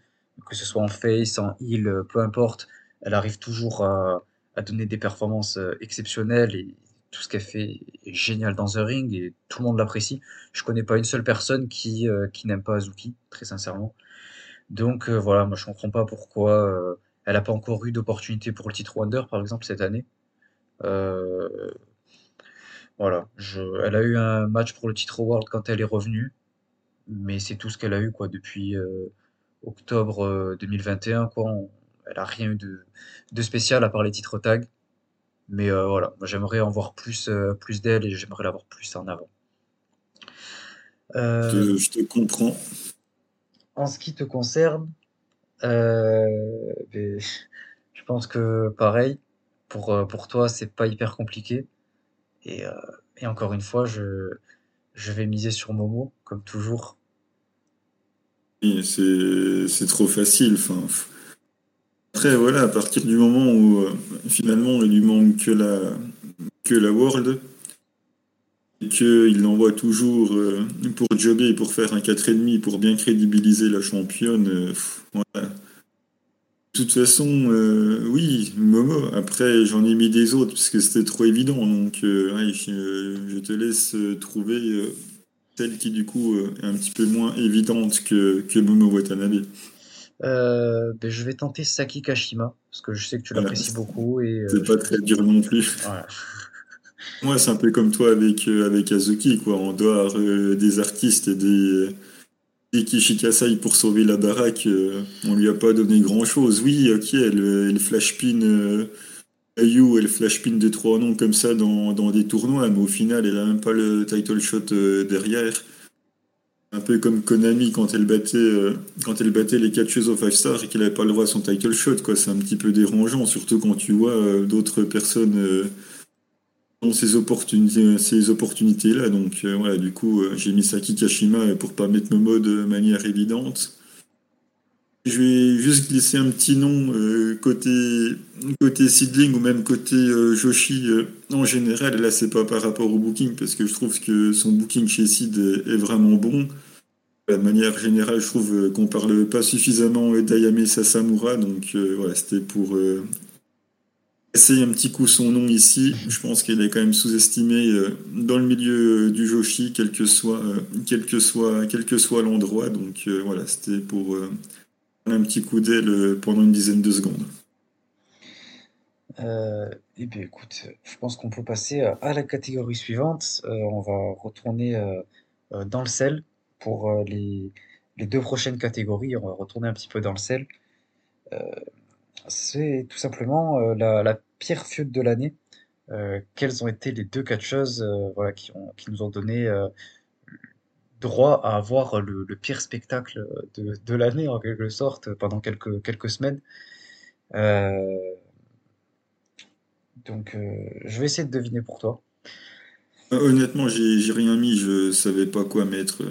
que ce soit en face, en heal, peu importe. Elle arrive toujours à, à donner des performances exceptionnelles et tout ce qu'elle fait est génial dans un ring et tout le monde l'apprécie. Je connais pas une seule personne qui, euh, qui n'aime pas Azuki, très sincèrement. Donc euh, voilà, moi je comprends pas pourquoi euh, elle a pas encore eu d'opportunité pour le titre Wonder par exemple cette année. Voilà, elle a eu un match pour le titre World quand elle est revenue, mais c'est tout ce qu'elle a eu quoi depuis octobre euh, 2021 quoi. Elle a rien eu de, de spécial à part les titres tag, Mais voilà, moi j'aimerais en voir plus, plus d'elle et j'aimerais l'avoir plus en avant. je te comprends. En ce qui te concerne, euh, je pense que pareil, pour, euh, pour toi, c'est pas hyper compliqué. Et, euh, et encore une fois, je, je vais miser sur Momo, comme toujours. C'est trop facile. Enfin, après, voilà, à partir du moment où finalement il lui manque que la, que la World, et qu'il l'envoie toujours pour jobber et pour faire un 4,5 pour bien crédibiliser la championne, voilà de toute façon, euh, oui, Momo. Après, j'en ai mis des autres parce que c'était trop évident. Donc, euh, je, te laisse euh, trouver celle qui, du coup, est un petit peu moins évidente que, que Momo Watanabe. Ben, je vais tenter Saki Kashima parce que je sais que tu l'apprécies beaucoup. et C'est pas très dur non plus. Moi, c'est un peu comme toi avec, avec Azuki, quoi. En dehors des artistes et des Kishikasai pour sauver la baraque, euh, on lui a pas donné grand chose. Oui, ok, elle, elle flash pin euh, Ayu, elle flash pin de trois noms comme ça dans, dans, des tournois, mais au final, elle a même pas le title shot euh, derrière. Un peu comme Konami quand elle battait, euh, quand elle battait les catcheuses au 5 star et qu'elle avait pas le droit à son title shot. C'est un petit peu dérangeant, surtout quand tu vois d'autres personnes ces opportunités, ces opportunités-là. Donc euh, voilà, du coup, euh, j'ai mis Saki Kashima pour pas mettre Momo de manière évidente. Je vais juste glisser un petit nom euh, côté côté Seedling ou même côté Joshi en général. Là, c'est pas par rapport au booking parce que je trouve que son booking chez Seed est, vraiment bon. De manière générale, je trouve qu'on parle pas suffisamment d'Ayame Sasamura, donc voilà, c'était pour essayer un petit coup son nom ici. Je pense qu'il est quand même sous-estimé euh, dans le milieu euh, du Joshi, quel que soit, euh, quel que soit, quel que soit l'endroit. Donc voilà, c'était pour un petit coup d'aile pendant une dizaine de secondes. eh bien, écoute, je pense qu'on peut passer à la catégorie suivante. on va retourner dans le sel pour les, deux prochaines catégories. On va retourner un petit peu dans le sel c'est tout simplement euh, la, pire feud de l'année. Euh, quelles ont été les deux catcheuses euh, voilà, qui nous ont donné droit à avoir le, pire spectacle de, l'année en quelque sorte pendant quelques, quelques semaines. donc je vais essayer de deviner pour toi. Honnêtement, j'ai rien mis, je savais pas quoi mettre.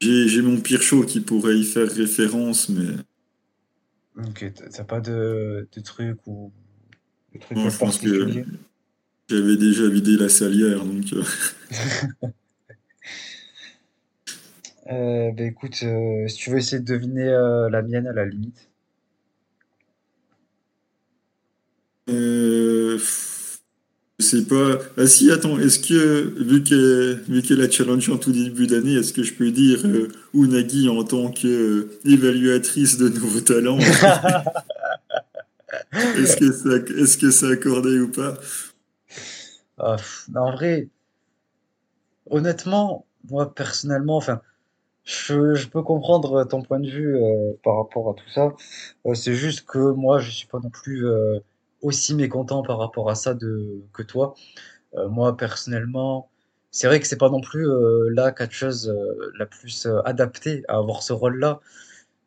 J'ai mon pire show qui pourrait y faire référence, mais Ok, t'as pas de, de truc ou de truc je pense que j'avais déjà vidé la salière, donc. Euh. euh, bah écoute, euh, si tu veux essayer de deviner la mienne à la limite. Euh, je sais pas. Ah si, attends, est-ce que, vu qu'elle vu qu'elle a challengé en tout début d'année, est-ce que je peux dire euh, Unagi en tant qu'évaluatrice de nouveaux talents? Est-ce que, ça, est que c'est accordé ou pas? Ah, En vrai, honnêtement, moi personnellement, enfin, je, je, peux comprendre ton point de vue euh, par rapport à tout ça. Euh, c'est juste que moi, je suis pas non plus euh, aussi mécontent par rapport à ça de, que toi. Euh, moi, personnellement, c'est vrai que c'est pas non plus euh, la catcheuse euh, la plus euh, adaptée à avoir ce rôle-là,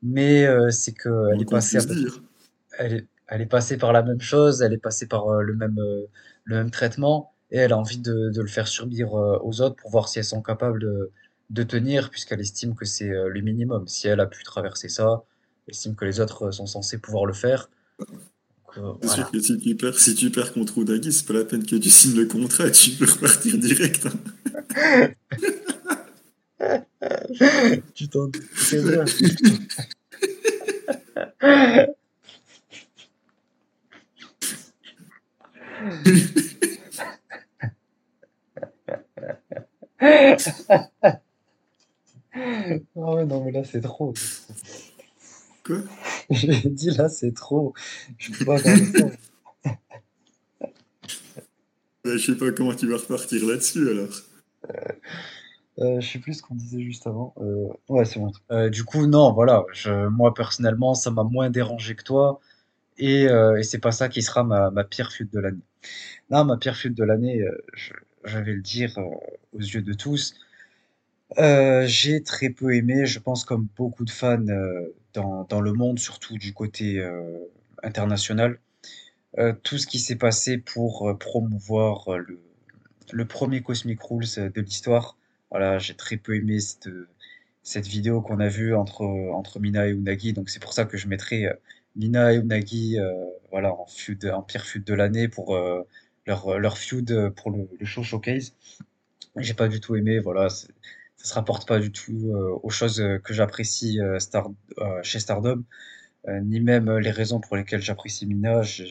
mais c'est que elle est passée elle est, elle est passée par la même chose, elle est passée par le même, le même traitement, et elle a envie de, de le faire subir aux autres pour voir si elles sont capables de, de tenir, puisqu'elle estime que c'est le minimum. Si elle a pu traverser ça, elle estime que les autres sont censés pouvoir le faire. C'est sûr que si tu perds, si tu perds contre Udagi, c'est pas la peine que tu signes le contrat, tu peux repartir direct. Hein. tu t'en c'est bien. oh ouais, non mais là c'est trop. Quoi J'ai dit là, c'est trop. Je peux pas ça. je sais pas comment tu vas repartir là-dessus alors. Euh, euh, je sais plus ce qu'on disait juste avant. Euh, ouais, c'est bon. du coup, non, voilà. Je, moi, personnellement, ça m'a moins dérangé que toi. Et, et c'est pas ça qui sera ma, ma pire feud de l'année. Non, ma pire feud de l'année, je, je vais le dire aux yeux de tous. Euh, j'ai très peu aimé, je pense comme beaucoup de fans euh, dans, dans le monde, surtout du côté euh, international, tout ce qui s'est passé pour promouvoir le, le premier Cosmic Rules de l'histoire. Voilà, j'ai très peu aimé cette, cette vidéo qu'on a vue entre, entre Mina et Unagi, donc c'est pour ça que je mettrai Mina et Unagi voilà, en, feud, en pire feud de l'année pour leur, leur feud pour le, show showcase. J'ai pas du tout aimé, voilà, ça se rapporte pas du tout euh, aux choses euh, que j'apprécie euh, chez Stardom, ni même les raisons pour lesquelles j'apprécie Mina. Je,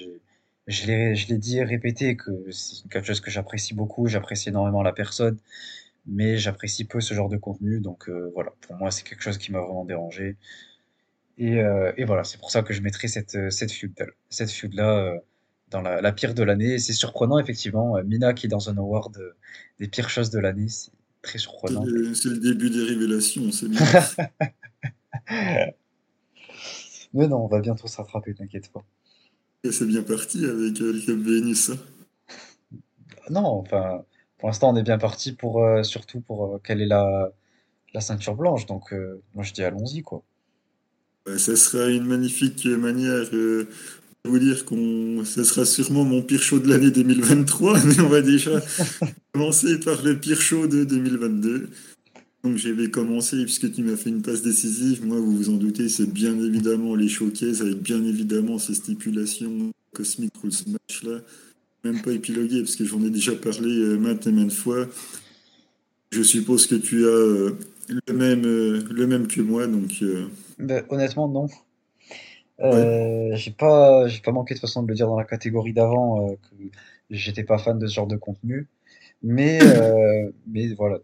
je l'ai, dit et répété que c'est quelque chose que j'apprécie beaucoup, j'apprécie énormément la personne, mais j'apprécie peu ce genre de contenu, donc voilà, pour moi c'est quelque chose qui m'a vraiment dérangé. Et, voilà, c'est pour ça que je mettrai cette, cette feud, cette feud-là euh, dans la, la pire de l'année. C'est surprenant, effectivement, Mina qui est dans un award des pires choses de l'année, très C'est surprenant. le, c'est le début des révélations, c'est bien. Mais non, on va bientôt se rattraper, t'inquiète pas. Et c'est bien parti avec euh, le Club Vénus. Non, enfin, pour l'instant, on est bien parti pour, euh, surtout pour euh, quelle est la, la ceinture blanche. Donc, moi, je dis allons-y, quoi. Ouais, ça sera une magnifique manière vous dire qu'on, ça sera sûrement mon pire show de l'année 2023, mais on va déjà commencer par le pire show de 2022. Donc je vais commencer puisque tu m'as fait une passe décisive. Moi, vous vous en doutez, c'est bien évidemment les showcases avec bien évidemment ces stipulations Cosmic Rules Match là. Même pas épiloguer parce que j'en ai déjà parlé euh, maintes et maintes fois. Je suppose que tu as euh, le même, euh, le même que moi, donc euh, Ben, honnêtement, non. Ouais. Euh, j'ai pas, j'ai pas manqué de façon de le dire dans la catégorie d'avant euh, que j'étais pas fan de ce genre de contenu. Mais, euh, mais voilà,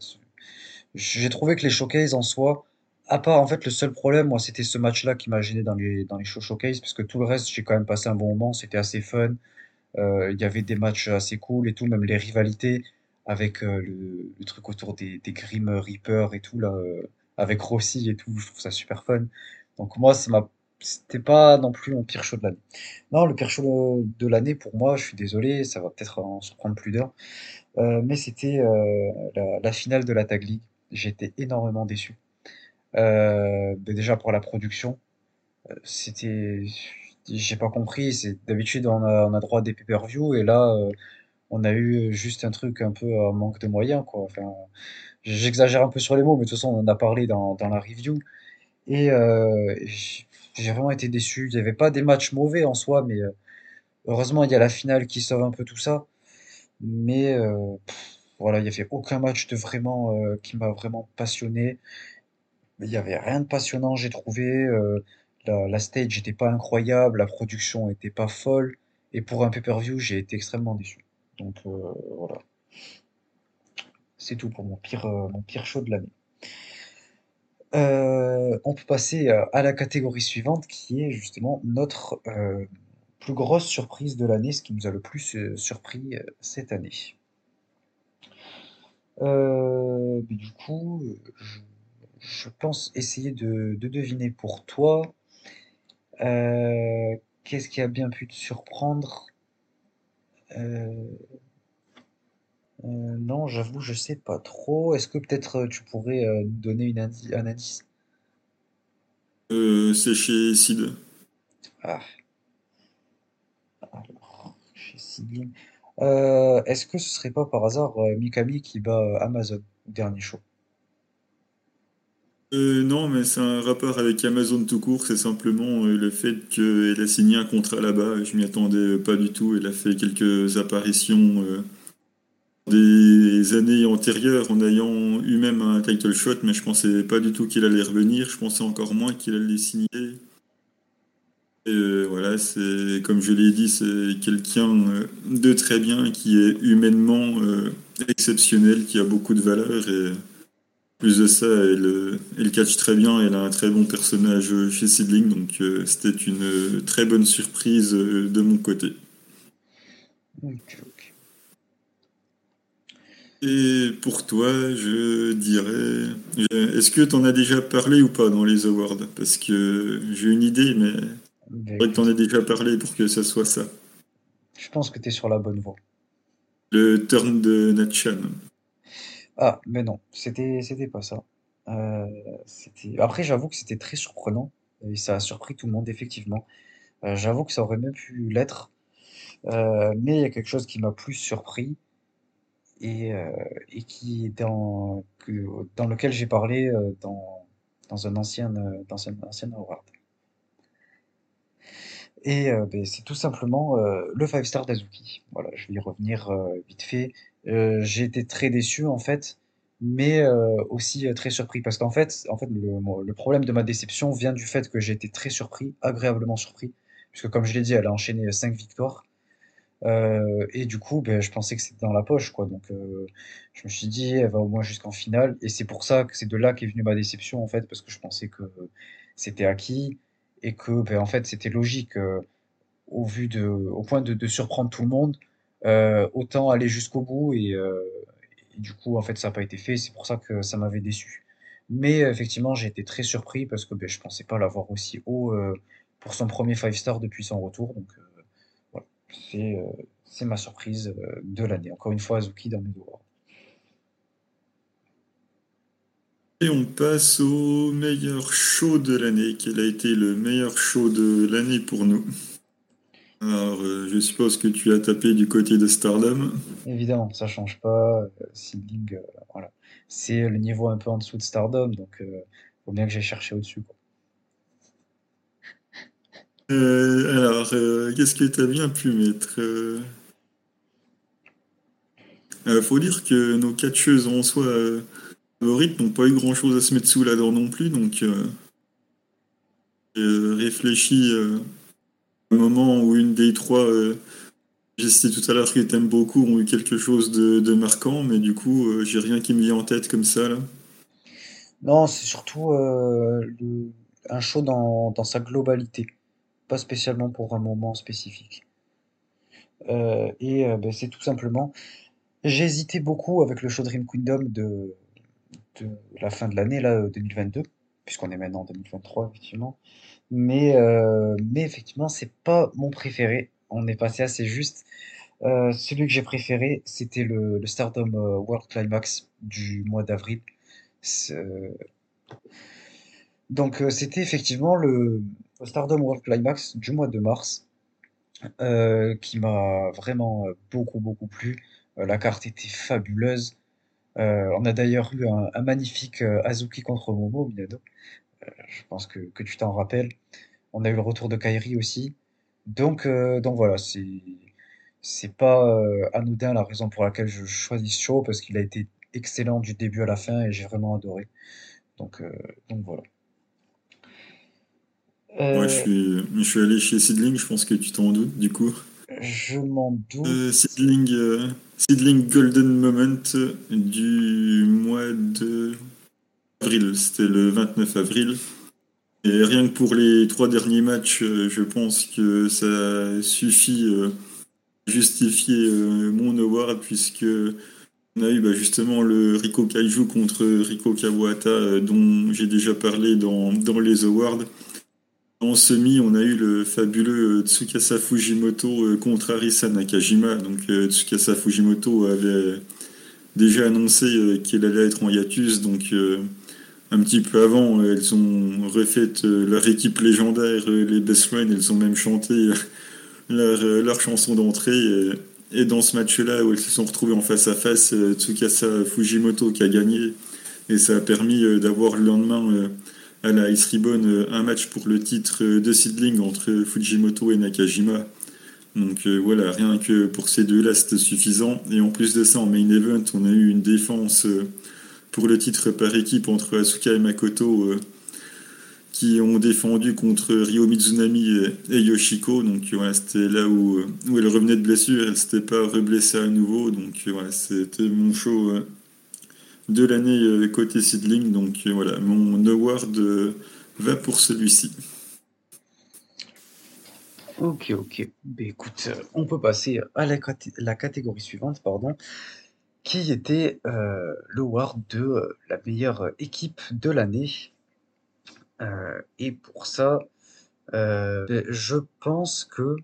j'ai trouvé que les showcases en soi, à part en fait le seul problème, moi c'était ce match-là qui m'a gêné dans les, dans les show showcases, parce que tout le reste j'ai quand même passé un bon moment, c'était assez fun. Il y avait des matchs assez cool et tout, même les rivalités avec le, le truc autour des, des Grim Reaper et tout, là, avec Rossi et tout, je trouve ça super fun. Donc moi, ça m'a, c'était pas non plus mon pire show de l'année. Non, le pire show de l'année pour moi, je suis désolé, ça va peut-être en surprendre plus d'un, euh, mais c'était euh, la, finale de la Tag League. Été énormément déçu. Euh, ben déjà pour la production, c'était, j'ai pas compris. C'est d'habitude on a, on a droit à des pay-per-view et là on a eu juste un truc un peu un manque de moyens quoi. J'exagère un peu sur les mots, mais de toute façon on en a parlé dans, dans la review et j'ai vraiment été déçu. Il n'y avait pas des matchs mauvais en soi, mais euh, heureusement il y a la finale qui sauve un peu tout ça. Mais euh, voilà, il n'y avait aucun match de vraiment euh, qui m'a vraiment passionné. Il y avait rien de passionnant, j'ai trouvé. la, stage n'était pas incroyable, la production était pas folle. Et pour un pay-per-view, j'ai été extrêmement déçu. Donc voilà, c'est tout pour mon pire, mon pire show de l'année. Euh, on peut passer euh, à la catégorie suivante qui est justement notre euh, plus grosse surprise de l'année, ce qui nous a le plus surpris cette année. Du coup, je, pense essayer de, de deviner pour toi. Qu'est-ce qui a bien pu te surprendre? Euh, non, j'avoue, je sais pas trop. Est-ce que peut-être euh, tu pourrais euh, nous donner une indi- un indice? C'est chez Sid. Ah, alors, chez est-ce que ce serait pas par hasard Mikami qui bat Amazon au dernier show? Non, mais c'est un rapport avec Amazon tout court, c'est simplement le fait qu'elle a signé un contrat là-bas. Je m'y attendais pas du tout. Elle a fait quelques apparitions des années antérieures en ayant eu même un title shot, mais je pensais pas du tout qu'il allait revenir. Je pensais encore moins qu'il allait signer. Et euh, voilà, c'est comme je l'ai dit, c'est quelqu'un euh, de très bien, qui est humainement euh, exceptionnel, qui a beaucoup de valeur et plus de ça, elle, elle catch très bien, elle a un très bon personnage chez Seedling, donc c'était une très bonne surprise de mon côté. Et pour toi, je dirais, est-ce que tu en as déjà parlé ou pas dans les awards? Parce que j'ai une idée, mais Bah, vrai que t'en écoute, as déjà parlé pour que ça soit ça. je pense que tu es sur la bonne voie. Le turn de Natchan. Ah, mais non, c'était c'était pas ça. Euh, c'était... Après, j'avoue que c'était très surprenant et ça a surpris tout le monde, effectivement. Euh, j'avoue que ça aurait même pu l'être, Euh, mais il y a quelque chose qui m'a plus surpris et, euh, et qui dans, dans lequel j'ai parlé euh, dans, dans un ancien, euh, ancien award. Et ben, c'est tout simplement le five star d'Azuki. Voilà, je vais y revenir vite fait. J'ai été très déçu en fait, mais aussi très surpris parce qu'en fait, en fait le, le problème de ma déception vient du fait que j'ai été très surpris, agréablement surpris, puisque comme je l'ai dit, elle a enchaîné euh, cinq victoires. Euh, et du coup, ben, je pensais que c'était dans la poche, quoi. Donc, euh, je me suis dit, elle va au moins jusqu'en finale. Et c'est pour ça que c'est de là qu'est venue ma déception, en fait, parce que je pensais que c'était acquis et que, ben, en fait, c'était logique, euh, au point de, surprendre tout le monde, autant aller jusqu'au bout. Et, du coup, en fait, ça n'a pas été fait. C'est pour ça que ça m'avait déçu. Mais effectivement, j'ai été très surpris parce que ben, je pensais pas l'avoir aussi haut pour son premier five star depuis son retour. Donc, c'est euh, c'est ma surprise euh, de l'année. Encore une fois, Azuki dans mes doigts. Et on passe au meilleur show de l'année. Quel a été le meilleur show de l'année pour nous? Alors, euh, je suppose que tu as tapé du côté de Stardom. Évidemment, ça change pas. Voilà. C'est le niveau un peu en dessous de Stardom, donc euh, faut bien que j'aille chercher au-dessus, quoi. Euh, alors, euh, qu'est-ce que tu as bien pu mettre? Euh, euh, faut dire que nos catcheuses en soi favorites n'ont pas eu grand-chose à se mettre sous la dent non plus, donc j'ai réfléchi euh, au moment où une des trois, j'ai cité tout à l'heure que t'aimes beaucoup, ont eu quelque chose de, marquant, mais du coup, j'ai rien qui me vient en tête comme ça, là. Non, c'est surtout un show dans sa globalité, pas spécialement pour un moment spécifique. Euh, et euh, ben, c'est tout simplement, j'ai hésité beaucoup avec le show Dream Kingdom de, de la fin de l'année, là, euh, 2022, puisqu'on est maintenant en 2023, effectivement. Mais, euh, mais effectivement, c'est pas mon préféré. On est passé assez juste. Euh, celui que j'ai préféré, c'était le, Stardom euh, World Climax du mois d'avril. Euh, Donc, euh, c'était effectivement le Stardom World Climax du mois de mars, euh, qui m'a vraiment euh, beaucoup, beaucoup plu. Euh, la carte était fabuleuse. On a d'ailleurs eu un, magnifique Azuki contre Momo, Minado. Je pense que, que tu t'en rappelles. On a eu le retour de Kairi aussi. Donc, donc voilà, c'est c'est pas anodin la raison pour laquelle je choisis ce show parce qu'il a été excellent du début à la fin et j'ai vraiment adoré. Donc, donc voilà. Moi, je Euh, suis, je suis allé chez Seedling, je pense que tu t'en doutes, du coup. je m'en Euh, doute. Seedling, euh, Seedling Golden Moment du mois de avril, c'était le 29 avril. Et rien que pour les trois derniers matchs, euh, je pense que ça suffit euh, à justifier euh, mon award, puisque on a eu bah, justement le Riko Kaiju contre Riko Kawata, euh, dont j'ai déjà parlé dans, dans les awards. En semi, on a eu le fabuleux euh, Tsukasa Fujimoto euh, contre Arisa Nakajima. Donc euh, Tsukasa Fujimoto avait déjà annoncé qu'elle allait être en hiatus, donc un petit peu avant, elles ont refait leur équipe légendaire, les Best Friends, elles ont même chanté leur, leur chanson d'entrée. Et, et dans ce match-là, où elles se sont retrouvées en face à face, Tsukasa Fujimoto qui a gagné, et ça a permis d'avoir le lendemain à la Ice Ribbon euh, un match pour le titre euh, de seedling entre Fujimoto et Nakajima. Donc euh, voilà, rien que pour ces deux-là, c'était suffisant. Et en plus de ça, en main event, on a eu une défense pour le titre par équipe entre Asuka et Makoto qui ont défendu contre Ryo Mizunami et, Yoshiko. Donc voilà, c'était là où, elle revenait de blessure, elle s'était pas reblessée à nouveau. Donc voilà, c'était mon show de l'année euh, côté seedling. Donc euh, voilà, mon award euh, va pour celui-ci. Ok, ok. Ben, écoute, on peut passer à la, la catégorie suivante, pardon, qui était euh, le award de la meilleure équipe de l'année. Et pour ça, je pense que,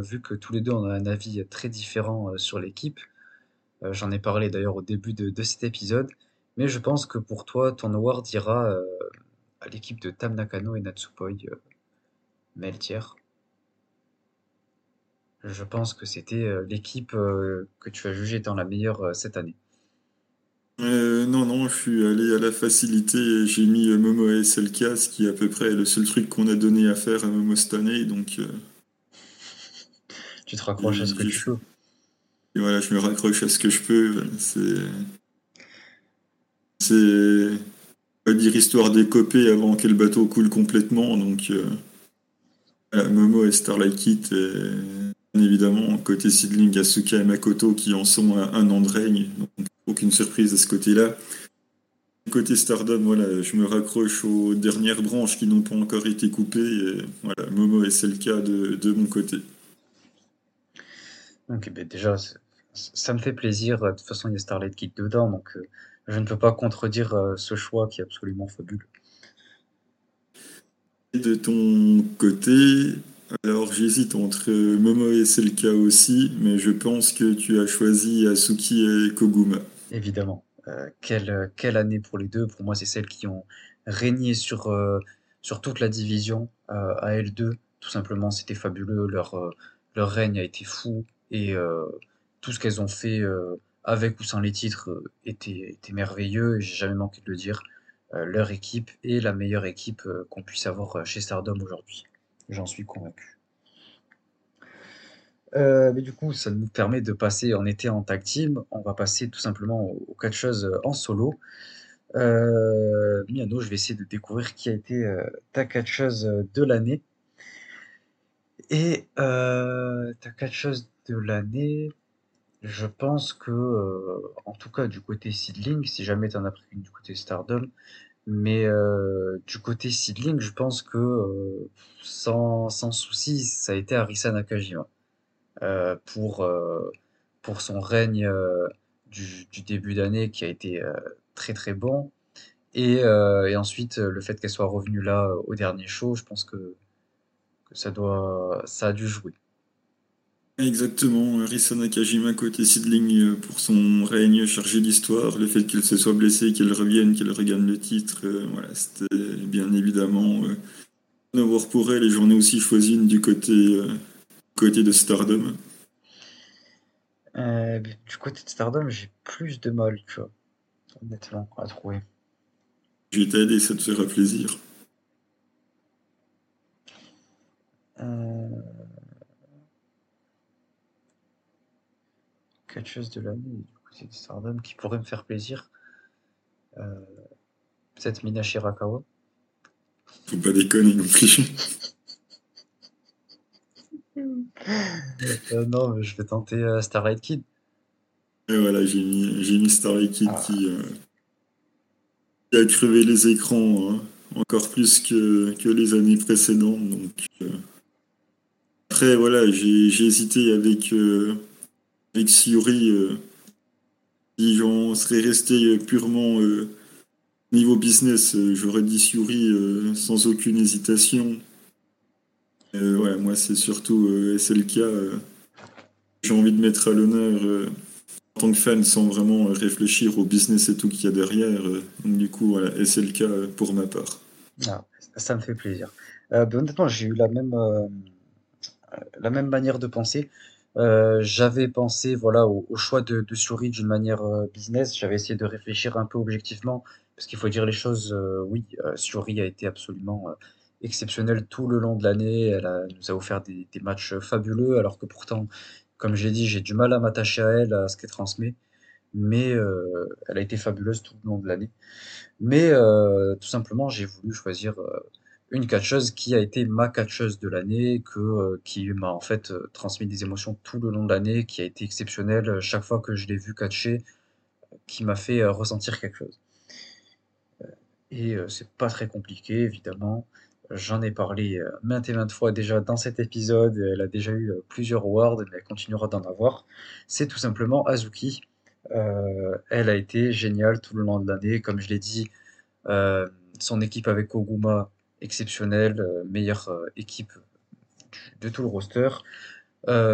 vu que tous les deux on a un avis très différent, sur l'équipe, j'en ai parlé d'ailleurs au début de cet épisode, mais je pense que pour toi, ton award ira, à l'équipe de Tam Nakano et Natsupoi, Meltier. Je pense que c'était, l'équipe, que tu as jugée étant la meilleure, cette année. Euh, non, non, je suis allé à la facilité et j'ai mis euh, Momo et SLK, ce qui est à peu près le seul truc qu'on a donné à faire à Momo cette année. Donc, euh, tu te raccroches à ce que tu peux. Et voilà, je me raccroche à ce que je peux. C'est. C'est. Pas dire histoire d'écoper avant que le bateau coule complètement. Donc, Momo et Starlight Kit, et, évidemment, côté Sidling, Asuka et Makoto qui en sont à un an de règne. Donc, aucune surprise de ce côté-là. Côté Stardom, voilà, je me raccroche aux dernières branches qui n'ont pas encore été coupées. Voilà, Momo et le cas de, mon côté. Ok, ben déjà, ça me fait plaisir. De toute façon, il y a Starlight Kid dedans, donc euh, je ne peux pas contredire euh, ce choix qui est absolument fabuleux. Et de ton côté, alors j'hésite entre Momo et Selka aussi, mais je pense que tu as choisi Asuki et Koguma. Évidemment. Euh, quelle, quelle année pour les deux. Pour moi, c'est celles qui ont régné sur, euh, sur toute la division euh, à L2. Tout simplement, c'était fabuleux. Leur, leur règne a été fou et tout ce qu'elles ont fait avec ou sans les titres était, était merveilleux. J'ai jamais manqué de le dire. leur équipe est la meilleure équipe qu'on puisse avoir chez Stardom aujourd'hui. J'en suis convaincu. Euh, mais du coup, ça nous permet de passer en été en tag team. On va passer tout simplement aux catcheuses en solo. Euh, Miano, je vais essayer de découvrir qui a été euh, ta catcheuse de l'année. Et ta catcheuse de l'année, je pense que, en tout cas du côté Seedling, si jamais tu en as pris une du côté Stardom, mais du côté Seedling, je pense que sans, sans souci, ça a été Arisa Nakajima. Euh, pour, euh, pour son règne euh, du, du début d'année qui a été très très bon. Et, et ensuite, le fait qu'elle soit revenue là au dernier show, je pense que, que ça, doit, ça a dû jouer. Exactement, Risa Nakajima côté Sidling pour son règne chargé d'histoire, le fait qu'elle se soit blessée, qu'elle revienne, qu'elle regagne le titre, voilà, c'était bien évidemment euh, avoir pour elle et ai aussi choisi une du côté côté de Stardom euh, Du côté de Stardom, j'ai plus de mal, tu vois, honnêtement, à trouver. Je vais t'aider, ça te fera plaisir. Quelque chose de l'année du côté de Stardom qui pourrait me faire plaisir. Euh... Peut-être Mina Shirakawa. Faut pas déconner non plus. Euh, non, mais je vais tenter euh, Starlight Kid. Et voilà, j'ai mis, Starlight Kid ah. euh, qui, a crevé les écrans hein, encore plus que, que, les années précédentes. Donc, Après, voilà, j'ai, hésité avec, avec Siori. si j'en serais resté purement niveau business, j'aurais dit Siori sans aucune hésitation. Euh, ouais, moi, c'est surtout euh, SLK. Euh, j'ai envie de mettre à l'honneur en tant que fan sans vraiment réfléchir au business et tout qu'il y a derrière. donc, du coup, SLK pour ma part. Ah, ça me fait plaisir. Ben, honnêtement, j'ai eu la même, la même manière de penser. J'avais pensé voilà, au, choix de, de d'une manière business. J'avais essayé de réfléchir un peu objectivement, parce qu'il faut dire les choses. oui, Suri a été absolument exceptionnelle tout le long de l'année. Elle, nous a offert des, matchs fabuleux, alors que pourtant, comme j'ai dit, j'ai du mal à m'attacher à elle, à ce qu'elle transmet. Mais euh, elle a été fabuleuse tout le long de l'année. Mais euh, tout simplement, j'ai voulu choisir euh, une catcheuse qui a été ma catcheuse de l'année, que qui m'a en fait transmis des émotions tout le long de l'année, qui a été exceptionnelle chaque fois que je l'ai vue catcher, qui m'a fait ressentir quelque chose. Et c'est pas très compliqué, évidemment. J'en ai parlé euh, maintes et maintes fois déjà dans cet épisode. Elle a déjà eu euh, plusieurs awards, mais elle continuera d'en avoir. C'est tout simplement Azuki. Euh, elle a été géniale tout le long de l'année. Comme je l'ai dit, son équipe avec Koguma exceptionnel, meilleure équipe de tout le roster.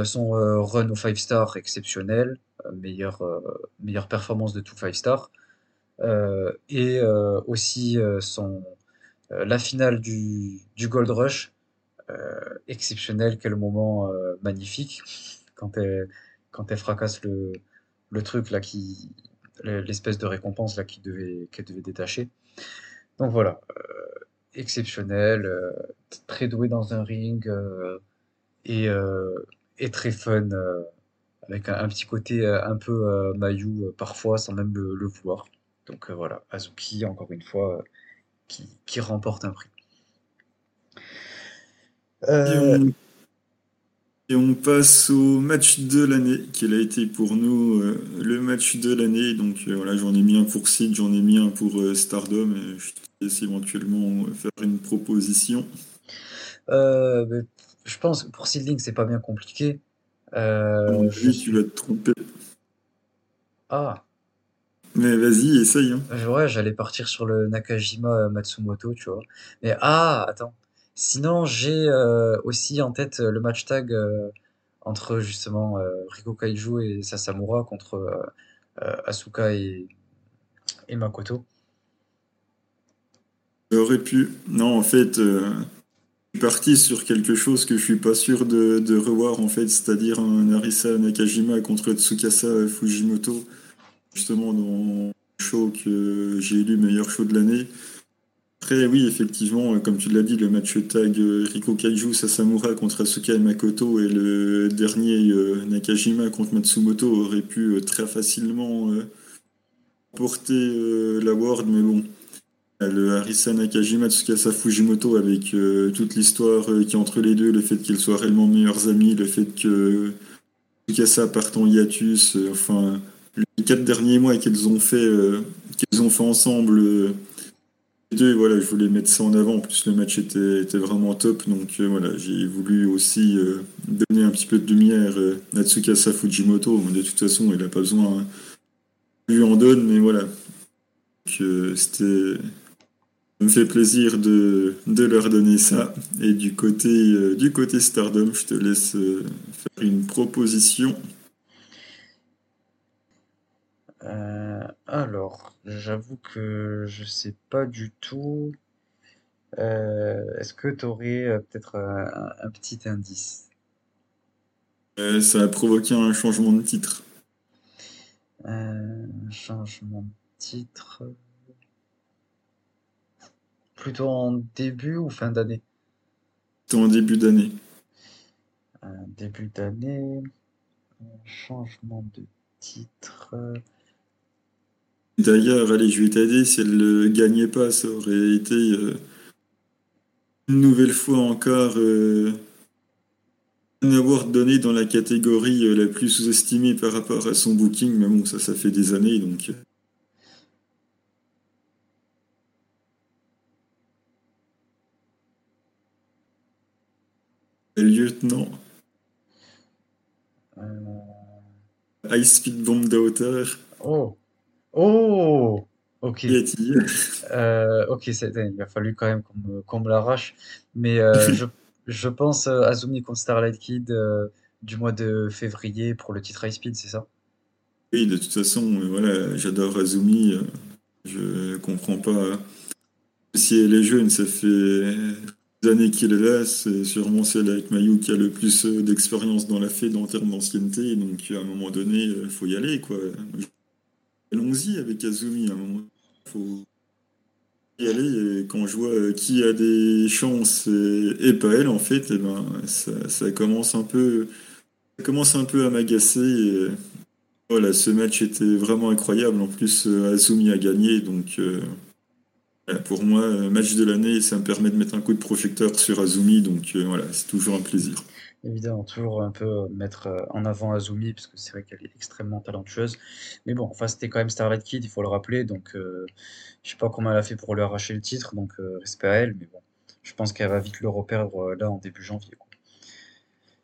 son run au 5 star exceptionnel, meilleure, meilleure performance de tout 5 star. et aussi son, la finale du, du Gold Rush, exceptionnel, quel moment magnifique quand elle, quand elle fracasse le, le truc là qui l'espèce de récompense là qui devait qu'elle devait détacher. Donc voilà, euh, exceptionnel, euh, très doué dans un ring euh, et, et, très fun avec un, petit côté un peu Mayu parfois sans même le, vouloir. Donc voilà, Azuki encore une fois qui remporte un prix. Et on passe au match de l'année, qui a été pour nous euh, le match de l'année. Donc euh, voilà, j'en ai mis un pour Sid, j'en ai mis un pour euh, Stardom. Et je te laisse éventuellement faire une proposition. je pense que pour Seedling, c'est pas bien compliqué. je... tu vas te tromper. Ah. Mais vas-y, essaye. Hein. Ouais, j'allais partir sur le Nakajima Matsumoto, tu vois. Mais ah, attends. Sinon, j'ai euh, aussi en tête euh, le match tag euh, entre justement Riko Kaiju et Sasamura contre Asuka et, Makoto. J'aurais pu. Non, en fait, je suis parti sur quelque chose que je suis pas sûr de, revoir, en fait, c'est-à-dire un Narisa Nakajima contre Tsukasa Fujimoto, justement dans le show que j'ai élu meilleur show de l'année. Oui, effectivement, euh, comme tu l'as dit, le match tag euh, Riko Kaiju Sasamura contre Asuka et Makoto et le dernier euh, Nakajima contre Matsumoto aurait pu très facilement porter la World, mais bon. Le Harisa Nakajima Tsukasa Fujimoto avec toute l'histoire qui est entre les deux, le fait qu'ils soient réellement meilleurs amis, le fait que Tsukasa parte en hiatus, enfin, les quatre derniers mois qu'ils ont fait, qu'ils ont fait ensemble deux, voilà, je voulais mettre ça en avant. En plus, le match était, était vraiment top. Donc euh, voilà, j'ai voulu aussi euh, donner un petit peu de lumière euh, à Tsukasa Fujimoto. De toute façon, il n'a pas besoin. Hein. lui en donne, mais voilà. c'était. Ça me fait plaisir de, de, leur donner ça. Et du côté, du côté Stardom, je te laisse faire une proposition. Alors, j'avoue que je sais pas du tout. Euh, est-ce que tu aurais euh, peut-être un, petit indice? Euh, ça a provoqué un changement de titre. Un changement de titre. Plutôt en début ou fin d'année? Plutôt en début d'année. Un début d'année. Un changement de titre. D'ailleurs, allez, je vais t'aider. Si elle ne gagnait pas, ça aurait été euh, une nouvelle fois encore euh, un award donné dans la catégorie euh, la plus sous-estimée par rapport à son booking. Mais bon, ça, ça fait des années, donc. Lieutenant. High Speed Bomb Daughter. Oh. Oh! OK. Euh, OK, il a fallu quand même qu'on me, l'arrache. Mais euh, je, pense euh, Azumi contre Starlight Kid du mois de février pour le titre High Speed, c'est ça? Oui, de toute façon, voilà, j'adore Azumi. Je comprends pas. Si elle est jeune, ça fait des années qu'il est là. C'est sûrement celle avec Mayu qui a le plus d'expérience dans la fête en termes d'ancienneté. Donc, à un moment donné, il faut y aller, quoi. Allons-y avec Azumi à un moment. faut y aller et quand je vois qui a des chances et, pas elle en fait, eh ben ça, commence un peu commence un peu à m'agacer. Voilà, ce match était vraiment incroyable. En plus, Azumi a gagné, donc euh, pour moi, match de l'année, ça me permet de mettre un coup de projecteur sur Azumi, donc euh, voilà, c'est toujours un plaisir évidemment, toujours un peu mettre euh, en avant Azumi, parce que c'est vrai qu'elle est extrêmement talentueuse. Mais bon, enfin, c'était quand même Starlight Kid, il faut le rappeler. Donc, euh, je sais pas comment elle a fait pour lui arracher le titre, donc euh, respect à elle. Mais bon, je pense qu'elle va vite le reperdre là en début janvier.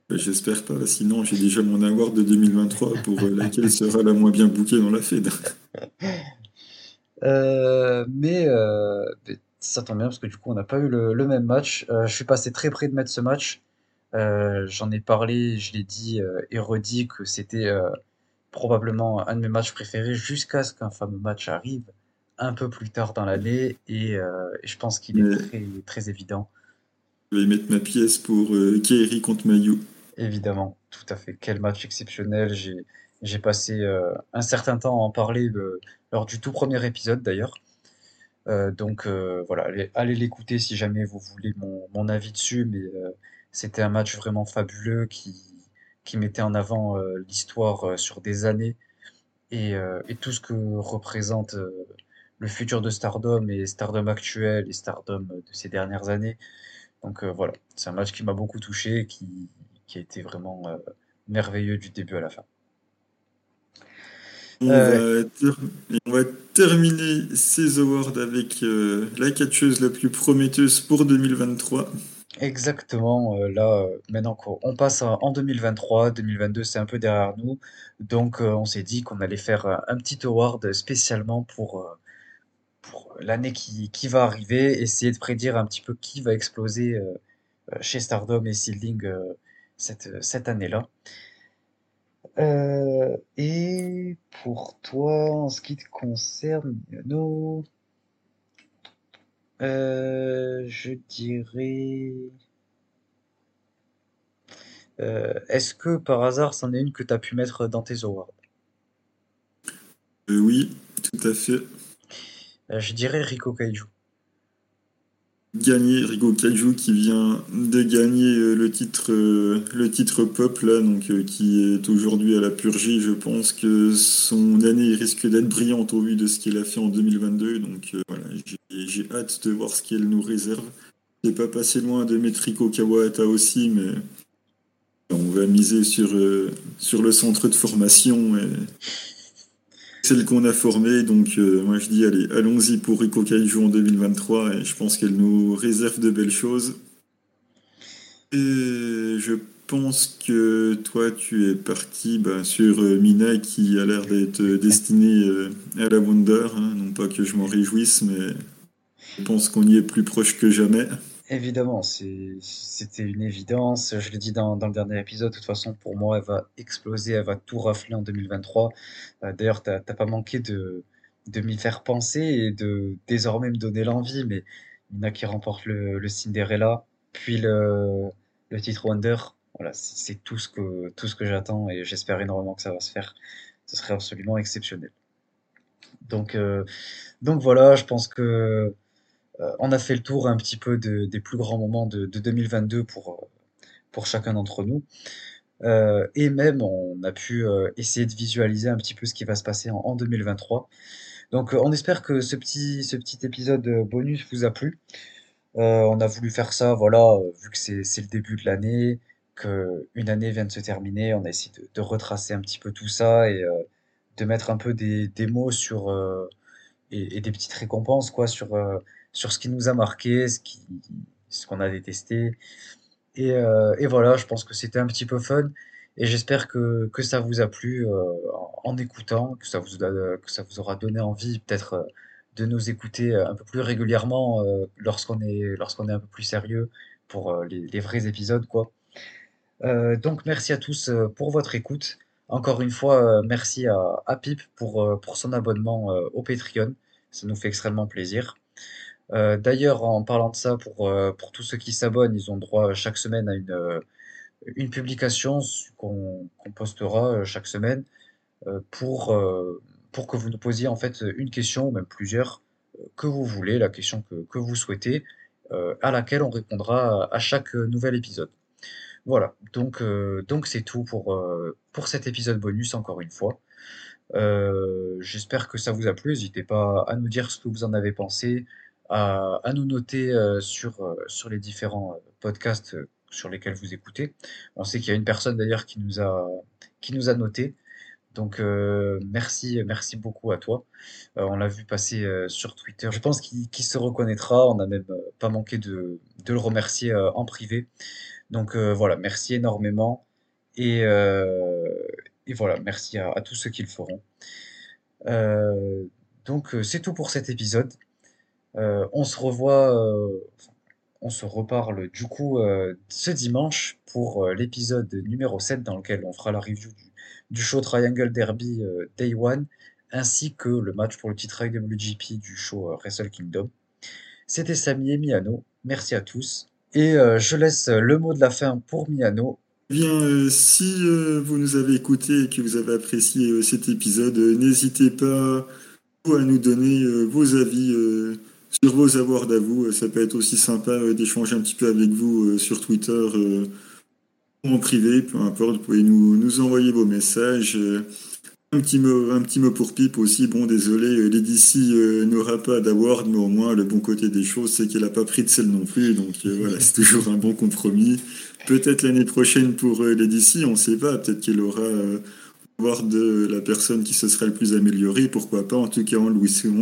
Bah, j'espère pas, sinon j'ai déjà mon award de 2023 pour laquelle sera la moins bien bouquée dans la Fed. mais ça tombe bien parce que du coup, on n'a pas eu le, le même match. Euh, je suis passé très près de mettre ce match. Euh, j'en ai parlé, je l'ai dit euh, et redit que c'était euh, probablement un de mes matchs préférés jusqu'à ce qu'un fameux match arrive un peu plus tard dans l'année et, euh, je pense qu'il est très, très évident. je vais mettre ma pièce pour euh, Kairi contre Mayu. Évidemment, tout à fait. Quel match exceptionnel. J'ai, passé euh, un certain temps à en parler lors du tout premier épisode d'ailleurs. Donc voilà, allez, l'écouter si jamais vous voulez mon, mon avis dessus. Mais c'était un match vraiment fabuleux qui, qui mettait en avant euh, l'histoire euh, sur des années et, euh, et tout ce que représente euh, le futur de Stardom et Stardom actuel et Stardom de ces dernières années. Donc euh, voilà, c'est un match qui m'a beaucoup touché, qui, qui a été vraiment euh, merveilleux du début à la fin. On Euh, va, ter- et on va terminer ces awards avec euh, la catcheuse la plus prometteuse pour 2023. Exactement, euh, là, euh, maintenant qu'on on passe en 2023, 2022 c'est un peu derrière nous, donc euh, on s'est dit qu'on allait faire un petit award spécialement pour, l'année qui, qui va arriver, essayer de prédire un petit peu qui va exploser chez Stardom et Seedling cette, cette année-là. Et pour toi, en ce qui te concerne, Yano, euh, je dirais... euh, est-ce que par hasard, c'en est une que tu as pu mettre dans tes awards? Euh, oui, tout à fait. Je dirais Rico Kaiju. Gagner Rigo Kaiju qui vient de gagner le titre, le titre pop là, donc qui est aujourd'hui à la purgie. Je pense que son année risque d'être brillante au vu de ce qu'elle a fait en 2022. Donc j'ai hâte de voir ce qu'elle nous réserve. C'est pas passé loin de mettre Riko Kawahata aussi, mais on va miser sur, euh, sur le centre de formation et celle qu'on a formée. Donc euh, moi je dis allez, allons-y pour Riko Kaiju en 2023 et je pense qu'elle nous réserve de belles choses. Et je pense que toi tu es parti bah, sur euh, Mina qui a l'air d'être destinée euh, à la Wonder. hein. Non pas que je m'en réjouisse, mais je pense qu'on y est plus proche que jamais. Évidemment, c'était une évidence. Je l'ai dit dans, le dernier épisode, de toute façon, pour moi, elle va exploser, elle va tout rafler en 2023. Euh, d'ailleurs, t'as, t'as pas manqué de, m'y faire penser et de désormais me donner l'envie. Mais Mina qui remporte le, Cinderella, puis le, titre Wonder, voilà, c'est tout ce que, j'attends et j'espère énormément que ça va se faire. Ce serait absolument exceptionnel. Donc, euh, voilà, je pense que on a fait le tour un petit peu de- des plus grands moments de, de 2022 pour, euh, pour chacun d'entre nous. Euh, et même, on a pu euh, essayer de visualiser un petit peu ce qui va se passer en, en 2023. Donc, euh, on espère que ce petit, ce petit épisode euh, bonus vous a plu. Euh, on a voulu faire ça, voilà, euh, vu que c'est, le début de l'année, que une année vient de se terminer, on a essayé de, retracer un petit peu tout ça et euh, de mettre un peu des, des mots sur, euh, et, et des petites récompenses quoi sur euh, sur ce qui nous a marqué, ce qu'on a détesté et, euh, et voilà, je pense que c'était un petit peu fun et j'espère que que ça vous a plu euh, en, écoutant, que ça vous que ça vous aura donné envie peut-être euh, de nous écouter un peu plus régulièrement lorsqu'on est est un peu plus sérieux pour les, vrais épisodes quoi. Donc merci à tous pour votre écoute. Encore une fois, merci à, à Pip pour, pour son abonnement au Patreon. Ça nous fait extrêmement plaisir. Euh, d'ailleurs, en parlant de ça, pour, euh, pour tous ceux qui s'abonnent, ils ont droit chaque semaine à une, euh, une publication qu'on postera chaque semaine pour, pour que vous nous posiez en fait une question, ou même plusieurs, que vous voulez, la question que, que vous souhaitez, à laquelle on répondra à, chaque nouvel épisode. Voilà, donc c'est tout pour, pour cet épisode bonus encore une fois. J'espère que ça vous a plu. N'hésitez pas à nous dire ce que vous en avez pensé, à, nous noter euh, sur, euh, sur les différents euh, podcasts sur lesquels vous écoutez. On sait qu'il y a une personne d'ailleurs qui nous a qui nous a noté. Donc merci merci beaucoup à toi. On l'a vu passer sur Twitter. Je pense qu'il se reconnaîtra. On n'a même pas manqué de, de le remercier en privé. Donc voilà, merci énormément. Et, et voilà, merci à, tous ceux qui le feront. Donc c'est tout pour cet épisode. On se revoit, on se reparle du coup ce dimanche pour l'épisode numéro 7 dans lequel on fera la review du, show Triangle Derby Day One ainsi que le match pour le titre IWGP du show Wrestle Kingdom. C'était Samy et Miano. Merci à tous. Et je laisse le mot de la fin pour Miano Bien, euh, si euh, vous nous avez écoutés et que vous avez apprécié euh, cet épisode, n'hésitez pas à nous donner vos avis sur vos avoirs d'avou. Ça peut être aussi sympa d'échanger un petit peu avec vous sur Twitter ou en privé, peu importe. Vous pouvez nous, envoyer vos messages. Un petit mot, pour Pipe aussi. Bon, désolé, euh, Lady euh, n'aura pas d'award, mais au moins le bon côté des choses, c'est qu'elle n'a pas pris de sel non plus. Donc euh, voilà, c'est toujours un bon compromis. Peut-être l'année prochaine pour Lady on ne sait pas. Peut-être qu'elle aura voir de la personne qui se serait le plus améliorée. Pourquoi pas En tout cas, on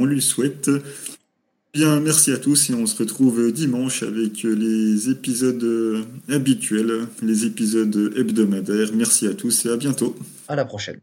lui souhaite. Bien, merci à tous. Et on se retrouve dimanche avec les épisodes euh, habituels, les épisodes hebdomadaires. Merci à tous et à bientôt. À la prochaine.